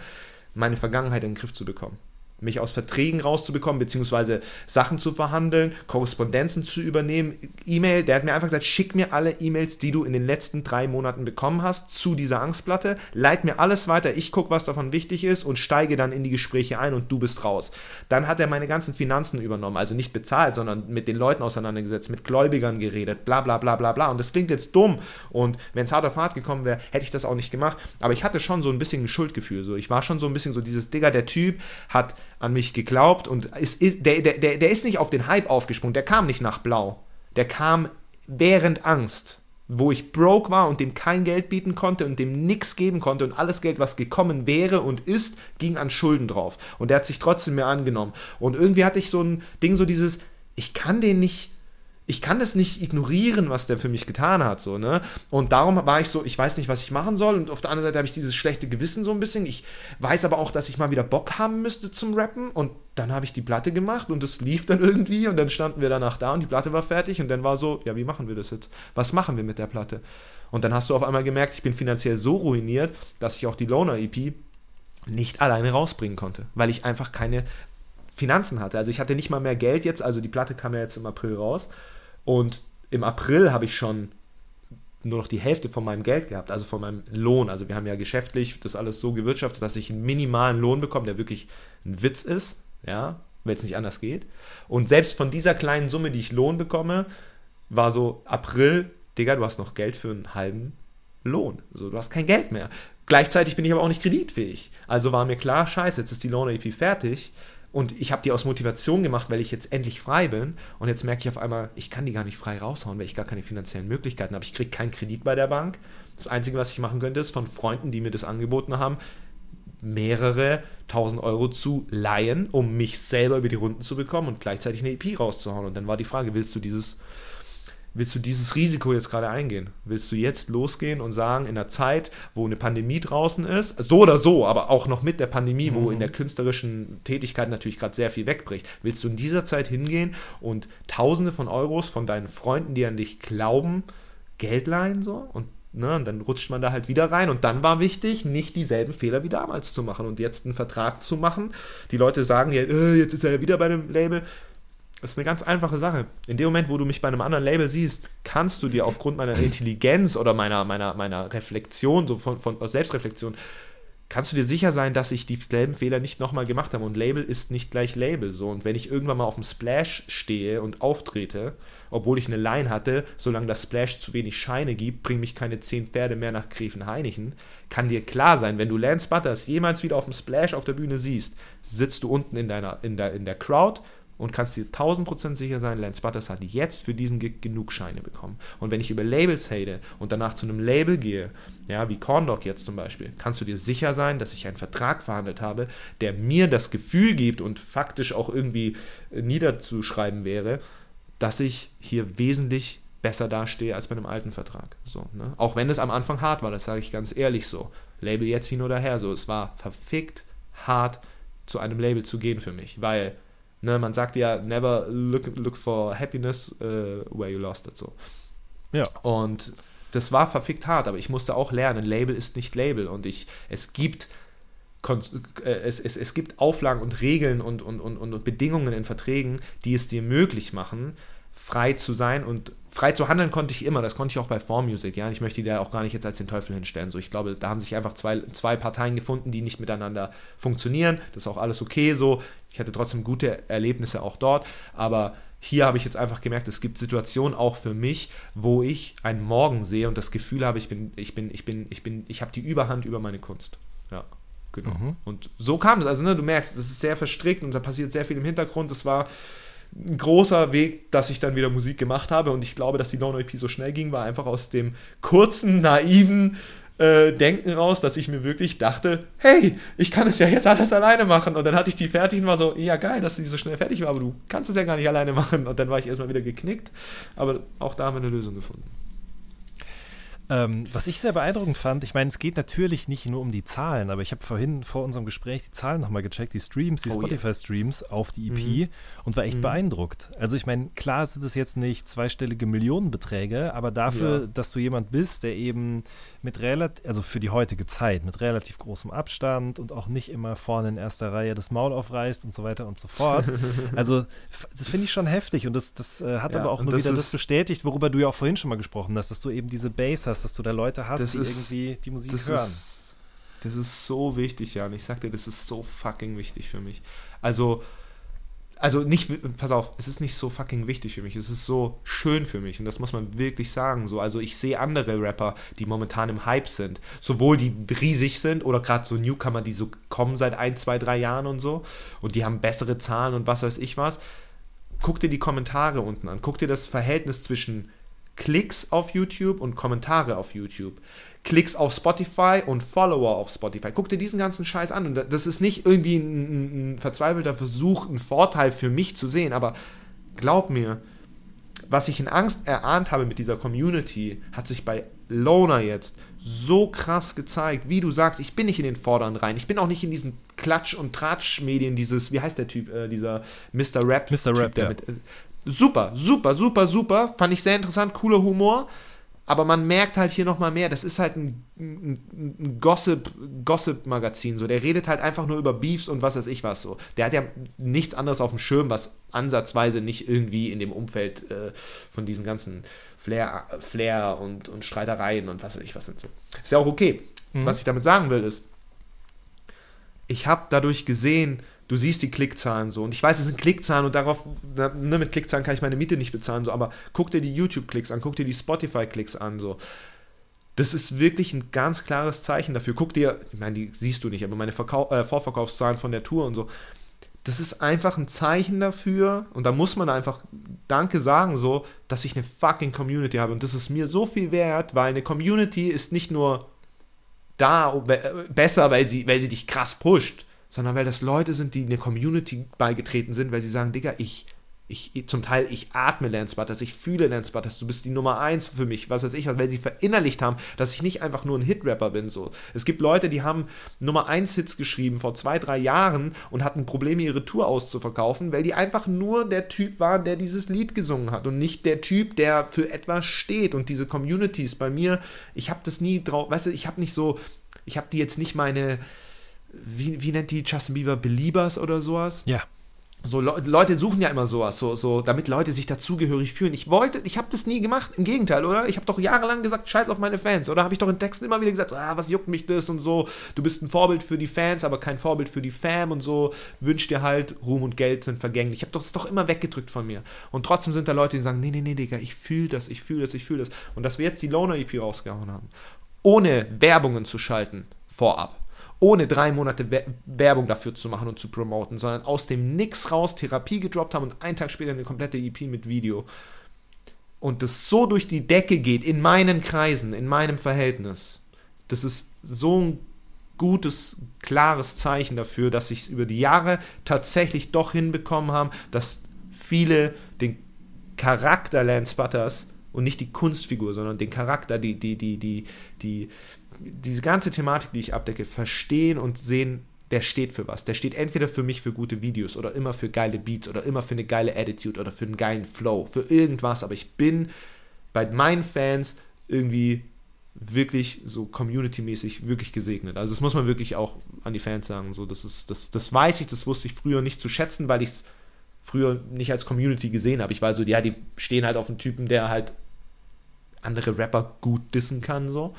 meine Vergangenheit in den Griff zu bekommen mich aus Verträgen rauszubekommen, beziehungsweise Sachen zu verhandeln, Korrespondenzen zu übernehmen, E-Mail, der hat mir einfach gesagt, schick mir alle E-Mails, die du in den letzten drei Monaten bekommen hast, zu dieser Angstplatte, leit mir alles weiter, ich gucke, was davon wichtig ist und steige dann in die Gespräche ein und du bist raus. Dann hat er meine ganzen Finanzen übernommen, also nicht bezahlt, sondern mit den Leuten auseinandergesetzt, mit Gläubigern geredet, bla bla bla bla bla. Und das klingt jetzt dumm. Und wenn es hart auf hart gekommen wäre, hätte ich das auch nicht gemacht, aber ich hatte schon so ein bisschen ein Schuldgefühl, so. Ich war schon so ein bisschen so dieses Digger, der Typ hat an mich geglaubt und ist, ist, der, der, der ist nicht auf den Hype aufgesprungen, der kam nicht nach Blau. Der kam während Angst, wo ich broke war und dem kein Geld bieten konnte und dem nichts geben konnte und alles Geld, was gekommen wäre und ist, ging an Schulden drauf. Und der hat sich trotzdem mir angenommen. Und irgendwie hatte ich so ein Ding, so dieses, ich kann den nicht ich kann das nicht ignorieren, was der für mich getan hat, so, ne? Und darum war ich so, ich weiß nicht, was ich machen soll. Und auf der anderen Seite habe ich dieses schlechte Gewissen so ein bisschen. Ich weiß aber auch, dass ich mal wieder Bock haben müsste zum Rappen. Und dann habe ich die Platte gemacht und es lief dann irgendwie. Und dann standen wir danach da und die Platte war fertig. Und dann war so, ja, wie machen wir das jetzt? Was machen wir mit der Platte? Und dann hast du auf einmal gemerkt, ich bin finanziell so ruiniert, dass ich auch die Loner EP nicht alleine rausbringen konnte, weil ich einfach keine Finanzen hatte. Also ich hatte nicht mal mehr Geld jetzt, also die Platte kam ja jetzt im April raus und im April habe ich schon nur noch die Hälfte von meinem Geld gehabt, also von meinem Lohn. Also wir haben ja geschäftlich das alles so gewirtschaftet, dass ich einen minimalen Lohn bekomme, der wirklich ein Witz ist, ja, wenn es nicht anders geht. Und selbst von dieser kleinen Summe, die ich Lohn bekomme, war so April, Digga, du hast noch Geld für einen halben Lohn. So, du hast kein Geld mehr. Gleichzeitig bin ich aber auch nicht kreditfähig. Also war mir klar, scheiße, jetzt ist die Loan-AP fertig und ich habe die aus Motivation gemacht, weil ich jetzt endlich frei bin und jetzt merke ich auf einmal, ich kann die gar nicht frei raushauen, weil ich gar keine finanziellen Möglichkeiten habe. Ich kriege keinen Kredit bei der Bank. Das Einzige, was ich machen könnte, ist von Freunden, die mir das angeboten haben, mehrere tausend Euro zu leihen, um mich selber über die Runden zu bekommen und gleichzeitig eine EP rauszuhauen. Und dann war die Frage, willst du dieses willst du dieses Risiko jetzt gerade eingehen? Willst du jetzt losgehen und sagen, in einer Zeit, wo eine Pandemie draußen ist, so oder so, aber auch noch mit der Pandemie, mhm. wo in der künstlerischen Tätigkeit natürlich gerade sehr viel wegbricht, willst du in dieser Zeit hingehen und Tausende von Euros von deinen Freunden, die an dich glauben, Geld leihen so und Ne, und dann rutscht man da halt wieder rein. Und dann war wichtig, nicht dieselben Fehler wie damals zu machen und jetzt einen Vertrag zu machen. Die Leute sagen ja, äh, jetzt ist er ja wieder bei einem Label. Das ist eine ganz einfache Sache. In dem Moment, wo du mich bei einem anderen Label siehst, kannst du dir aufgrund meiner Intelligenz oder meiner, meiner, meiner Reflexion, so von, von Selbstreflexion, kannst du dir sicher sein, dass ich dieselben Fehler nicht nochmal gemacht habe. Und Label ist nicht gleich Label. So. Und wenn ich irgendwann mal auf dem Splash stehe und auftrete, obwohl ich eine Line hatte, solange das Splash zu wenig Scheine gibt, bring mich keine zehn Pferde mehr nach Gräfenhainichen, kann dir klar sein, wenn du Lance Butters jemals wieder auf dem Splash auf der Bühne siehst, sitzt du unten in, deiner, in, der, in der Crowd und kannst dir 1000% sicher sein, Lance Butters hat jetzt für diesen Gig genug Scheine bekommen. Und wenn ich über Labels hate und danach zu einem Label gehe, ja, wie Corndog jetzt zum Beispiel, kannst du dir sicher sein, dass ich einen Vertrag verhandelt habe, der mir das Gefühl gibt und faktisch auch irgendwie äh, niederzuschreiben wäre, dass ich hier wesentlich besser dastehe als bei einem alten Vertrag. So, ne? Auch wenn es am Anfang hart war, das sage ich ganz ehrlich so. Label jetzt hin oder her, so. Es war verfickt hart, zu einem Label zu gehen für mich, weil Ne, man sagt ja, never look, look for happiness uh, where you lost it. So. Ja. Und das war verfickt hart, aber ich musste auch lernen, Label ist nicht Label und ich, es gibt äh, es, es, es gibt Auflagen und Regeln und, und, und, und Bedingungen in Verträgen, die es dir möglich machen, frei zu sein und frei zu handeln konnte ich immer, das konnte ich auch bei Form Music, ja, ich möchte die da auch gar nicht jetzt als den Teufel hinstellen, so, ich glaube, da haben sich einfach zwei, zwei Parteien gefunden, die nicht miteinander funktionieren, das ist auch alles okay, so, ich hatte trotzdem gute Erlebnisse auch dort, aber hier habe ich jetzt einfach gemerkt, es gibt Situationen auch für mich, wo ich einen Morgen sehe und das Gefühl habe, ich bin, ich bin, ich bin, ich bin, ich habe die Überhand über meine Kunst, ja. Genau. Mhm. Und so kam das. Also, ne, du merkst, das ist sehr verstrickt und da passiert sehr viel im Hintergrund. Das war ein großer Weg, dass ich dann wieder Musik gemacht habe. Und ich glaube, dass die Lone EP so schnell ging, war einfach aus dem kurzen, naiven äh, Denken raus, dass ich mir wirklich dachte, hey, ich kann es ja jetzt alles alleine machen. Und dann hatte ich die fertig und war so, ja geil, dass die so schnell fertig war, aber du kannst es ja gar nicht alleine machen. Und dann war ich erstmal wieder geknickt. Aber auch da haben wir eine Lösung gefunden. Ähm, was ich sehr beeindruckend fand, ich meine, es geht natürlich nicht nur um die Zahlen, aber ich habe vorhin vor unserem Gespräch die Zahlen nochmal gecheckt, die Streams, die oh, Spotify-Streams yeah. auf die EP mhm. und war echt mhm. beeindruckt. Also ich meine, klar sind es jetzt nicht zweistellige Millionenbeträge, aber dafür, ja. dass du jemand bist, der eben mit relativ, also für die heutige Zeit, mit relativ großem Abstand und auch nicht immer vorne in erster Reihe das Maul aufreißt und so weiter und so fort. also das finde ich schon heftig und das, das äh, hat ja, aber auch nur wieder das bestätigt, worüber du ja auch vorhin schon mal gesprochen hast, dass du eben diese Base hast dass du da Leute hast, das die ist, irgendwie die Musik das hören. Ist, das ist so wichtig, Jan. Ich sag dir, das ist so fucking wichtig für mich. Also, also nicht, pass auf, es ist nicht so fucking wichtig für mich. Es ist so schön für mich und das muss man wirklich sagen. So, also ich sehe andere Rapper, die momentan im Hype sind, sowohl die riesig sind oder gerade so Newcomer, die so kommen seit ein, zwei, drei Jahren und so und die haben bessere Zahlen und was weiß ich was. Guck dir die Kommentare unten an. Guck dir das Verhältnis zwischen Klicks auf YouTube und Kommentare auf YouTube. Klicks auf Spotify und Follower auf Spotify. Guck dir diesen ganzen Scheiß an. Und das ist nicht irgendwie ein, ein verzweifelter Versuch, einen Vorteil für mich zu sehen, aber glaub mir, was ich in Angst erahnt habe mit dieser Community, hat sich bei Loner jetzt so krass gezeigt, wie du sagst, ich bin nicht in den Vordern rein, ich bin auch nicht in diesen Klatsch- und Tratsch-Medien, dieses, wie heißt der Typ, äh, dieser Mr. Rap, Mr. Rap, der ja. mit, äh, super, super, super, super. Fand ich sehr interessant, cooler Humor. aber man merkt halt hier nochmal mehr, das ist halt ein, ein, ein Gossip, Gossip-Magazin, so. Der redet halt einfach nur über Beefs und was weiß ich was, so. Der hat ja nichts anderes auf dem Schirm, was ansatzweise nicht irgendwie in dem Umfeld äh, von diesen ganzen Flair, Flair und, und Streitereien und was weiß ich was sind so. Ist ja auch okay. Mhm. Was ich damit sagen will, ist, ich habe dadurch gesehen, du siehst die Klickzahlen so. Und ich weiß, es sind Klickzahlen und darauf, ne, mit Klickzahlen kann ich meine Miete nicht bezahlen, so, aber guck dir die YouTube-Klicks an, guck dir die Spotify-Klicks an, so. Das ist wirklich ein ganz klares Zeichen dafür. Guck dir, ich meine, die siehst du nicht, aber meine Verkau äh, Vorverkaufszahlen von der Tour und so. Das ist einfach ein Zeichen dafür, und da muss man einfach Danke sagen, so, dass ich eine fucking Community habe. Und das ist mir so viel wert, weil eine Community ist nicht nur da äh, besser, weil sie, weil sie dich krass pusht, sondern weil das Leute sind, die in eine Community beigetreten sind, weil sie sagen, Digga, ich, ich, zum Teil, ich atme Lance Butters, ich fühle Lance Butters, du bist die Nummer eins für mich, was weiß ich, weil sie verinnerlicht haben, dass ich nicht einfach nur ein Hit-Rapper bin, so. Es gibt Leute, die haben Nummer eins Hits geschrieben vor zwei, drei Jahren und hatten Probleme, ihre Tour auszuverkaufen, weil die einfach nur der Typ waren, der dieses Lied gesungen hat und nicht der Typ, der für etwas steht und diese Communities bei mir, ich habe das nie drauf, weißt du, ich habe nicht so, ich habe die jetzt nicht meine, wie, wie nennt die Justin Bieber, Beliebers oder sowas? Ja. So Le Leute suchen ja immer sowas, so, so, damit Leute sich dazugehörig fühlen. Ich wollte, ich habe das nie gemacht. Im Gegenteil, oder? Ich habe doch jahrelang gesagt, scheiß auf meine Fans. Oder habe ich doch in Texten immer wieder gesagt, ah, was juckt mich das und so. Du bist ein Vorbild für die Fans, aber kein Vorbild für die Fam und so. Wünsch dir halt, Ruhm und Geld sind vergänglich. Ich habe das doch immer weggedrückt von mir. Und trotzdem sind da Leute, die sagen, nee, nee, nee, Digga, ich fühle das, ich fühle das, ich fühle das. Und dass wir jetzt die Loner EP rausgehauen haben, ohne Werbungen zu schalten, vorab ohne drei Monate Werbung dafür zu machen und zu promoten, sondern aus dem Nix raus Therapie gedroppt haben und einen Tag später eine komplette EP mit Video. Und das so durch die Decke geht, in meinen Kreisen, in meinem Verhältnis. Das ist so ein gutes, klares Zeichen dafür, dass sich es über die Jahre tatsächlich doch hinbekommen haben, dass viele den Charakter Lance Butters und nicht die Kunstfigur, sondern den Charakter, die, die, die, die, die, diese ganze Thematik, die ich abdecke, verstehen und sehen, der steht für was. Der steht entweder für mich für gute Videos oder immer für geile Beats oder immer für eine geile Attitude oder für einen geilen Flow, für irgendwas. Aber ich bin bei meinen Fans irgendwie wirklich so community-mäßig wirklich gesegnet. Also das muss man wirklich auch an die Fans sagen. So, das, ist, das, das weiß ich, das wusste ich früher nicht zu schätzen, weil ich es früher nicht als Community gesehen habe. Ich war so, ja, die stehen halt auf einen Typen, der halt andere Rapper gut dissen kann, so.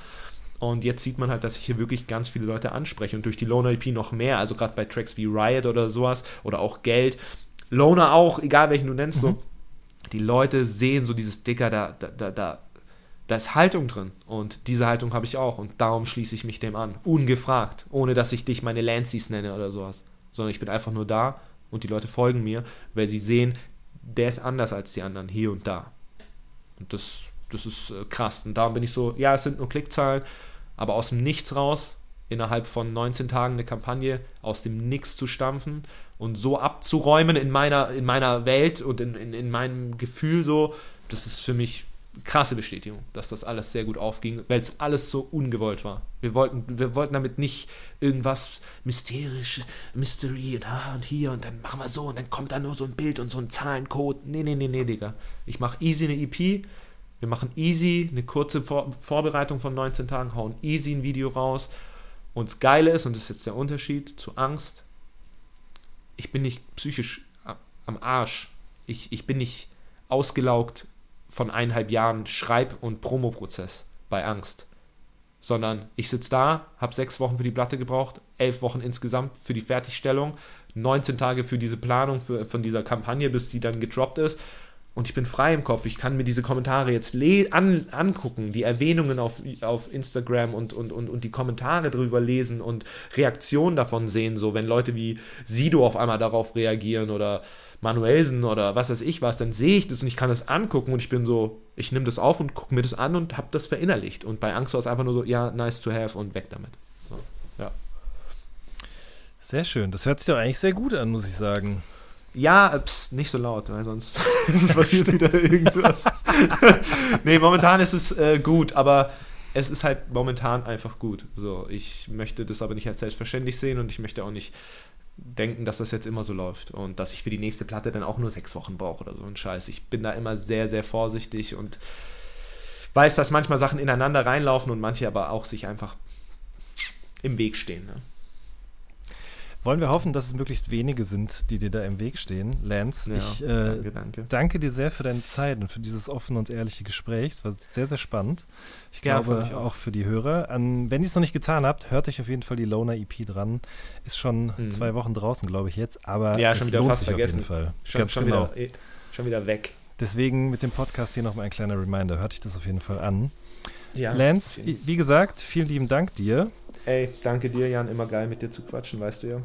Und jetzt sieht man halt, dass ich hier wirklich ganz viele Leute anspreche und durch die Loner EP noch mehr, also gerade bei Tracks wie Riot oder sowas oder auch Geld. Loner auch, egal welchen du nennst, mhm. so. Die Leute sehen so dieses Dicker, da, da, da, da, da ist Haltung drin. Und diese Haltung habe ich auch. Und darum schließe ich mich dem an. Ungefragt. Ohne dass ich dich meine Lancies nenne oder sowas. Sondern ich bin einfach nur da und die Leute folgen mir, weil sie sehen, der ist anders als die anderen, hier und da. Und das, das ist äh, krass. Und darum bin ich so, ja, es sind nur Klickzahlen, aber aus dem Nichts raus, innerhalb von 19 Tagen eine Kampagne aus dem Nichts zu stampfen und so abzuräumen in meiner, in meiner Welt und in, in, in meinem Gefühl so, das ist für mich krasse Bestätigung, dass das alles sehr gut aufging, weil es alles so ungewollt war. Wir wollten, wir wollten damit nicht irgendwas mysterisch, Mystery und, ah, und hier und dann machen wir so und dann kommt da nur so ein Bild und so ein Zahlencode. Nee, nee, nee, nee, Digga. Ich mache easy eine EP, wir machen easy eine kurze Vor Vorbereitung von 19 Tagen, hauen easy ein Video raus. Und das Geile ist, und das ist jetzt der Unterschied zu Angst, ich bin nicht psychisch am Arsch. Ich, ich bin nicht ausgelaugt von eineinhalb Jahren Schreib- und Promoprozess bei Angst. Sondern ich sitze da, habe sechs Wochen für die Platte gebraucht, elf Wochen insgesamt für die Fertigstellung, 19 Tage für diese Planung für, von dieser Kampagne, bis sie dann gedroppt ist und ich bin frei im Kopf. Ich kann mir diese Kommentare jetzt an, angucken, die Erwähnungen auf, auf Instagram und, und, und, und die Kommentare drüber lesen und Reaktionen davon sehen. So, wenn Leute wie Sido auf einmal darauf reagieren oder Manuelsen oder was weiß ich was, dann sehe ich das und ich kann das angucken und ich bin so, ich nehme das auf und gucke mir das an und habe das verinnerlicht. Und bei Angst war es einfach nur so, ja, nice to have und weg damit. So, ja. Sehr schön. Das hört sich doch eigentlich sehr gut an, muss ich sagen. Ja, pst, nicht so laut, weil sonst passiert wieder irgendwas. nee, momentan ist es äh, gut, aber es ist halt momentan einfach gut. So, ich möchte das aber nicht als selbstverständlich sehen und ich möchte auch nicht denken, dass das jetzt immer so läuft und dass ich für die nächste Platte dann auch nur sechs Wochen brauche oder so ein Scheiß. Ich bin da immer sehr, sehr vorsichtig und weiß, dass manchmal Sachen ineinander reinlaufen und manche aber auch sich einfach im Weg stehen. Ne? Wollen wir hoffen, dass es möglichst wenige sind, die dir da im Weg stehen. Lance, Ja, ich äh, danke, danke. danke dir sehr für deine Zeit und für dieses offene und ehrliche Gespräch. Es war sehr, sehr spannend. Ich Ja, glaube auch. auch. für die Hörer. An, wenn ihr es noch nicht getan habt, hört euch auf jeden Fall die Loner EP dran. Ist schon Mhm. zwei Wochen draußen, glaube ich jetzt, aber Ja, es schon wieder lohnt fast sich vergessen. auf jeden Fall. Schon, Ganz schon, genau. wieder, eh, schon wieder weg. Deswegen mit dem Podcast hier nochmal ein kleiner Reminder. Hört euch das auf jeden Fall an. Ja, Lance, wie gesagt, vielen lieben Dank dir. Ey, danke dir, Jan. Immer geil, mit dir zu quatschen, weißt du ja.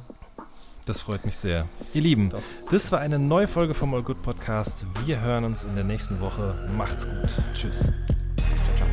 Das freut mich sehr. Ihr Lieben, Doch. das war eine neue Folge vom All Good Podcast. Wir hören uns in der nächsten Woche. Macht's gut. Tschüss. Ciao, ciao.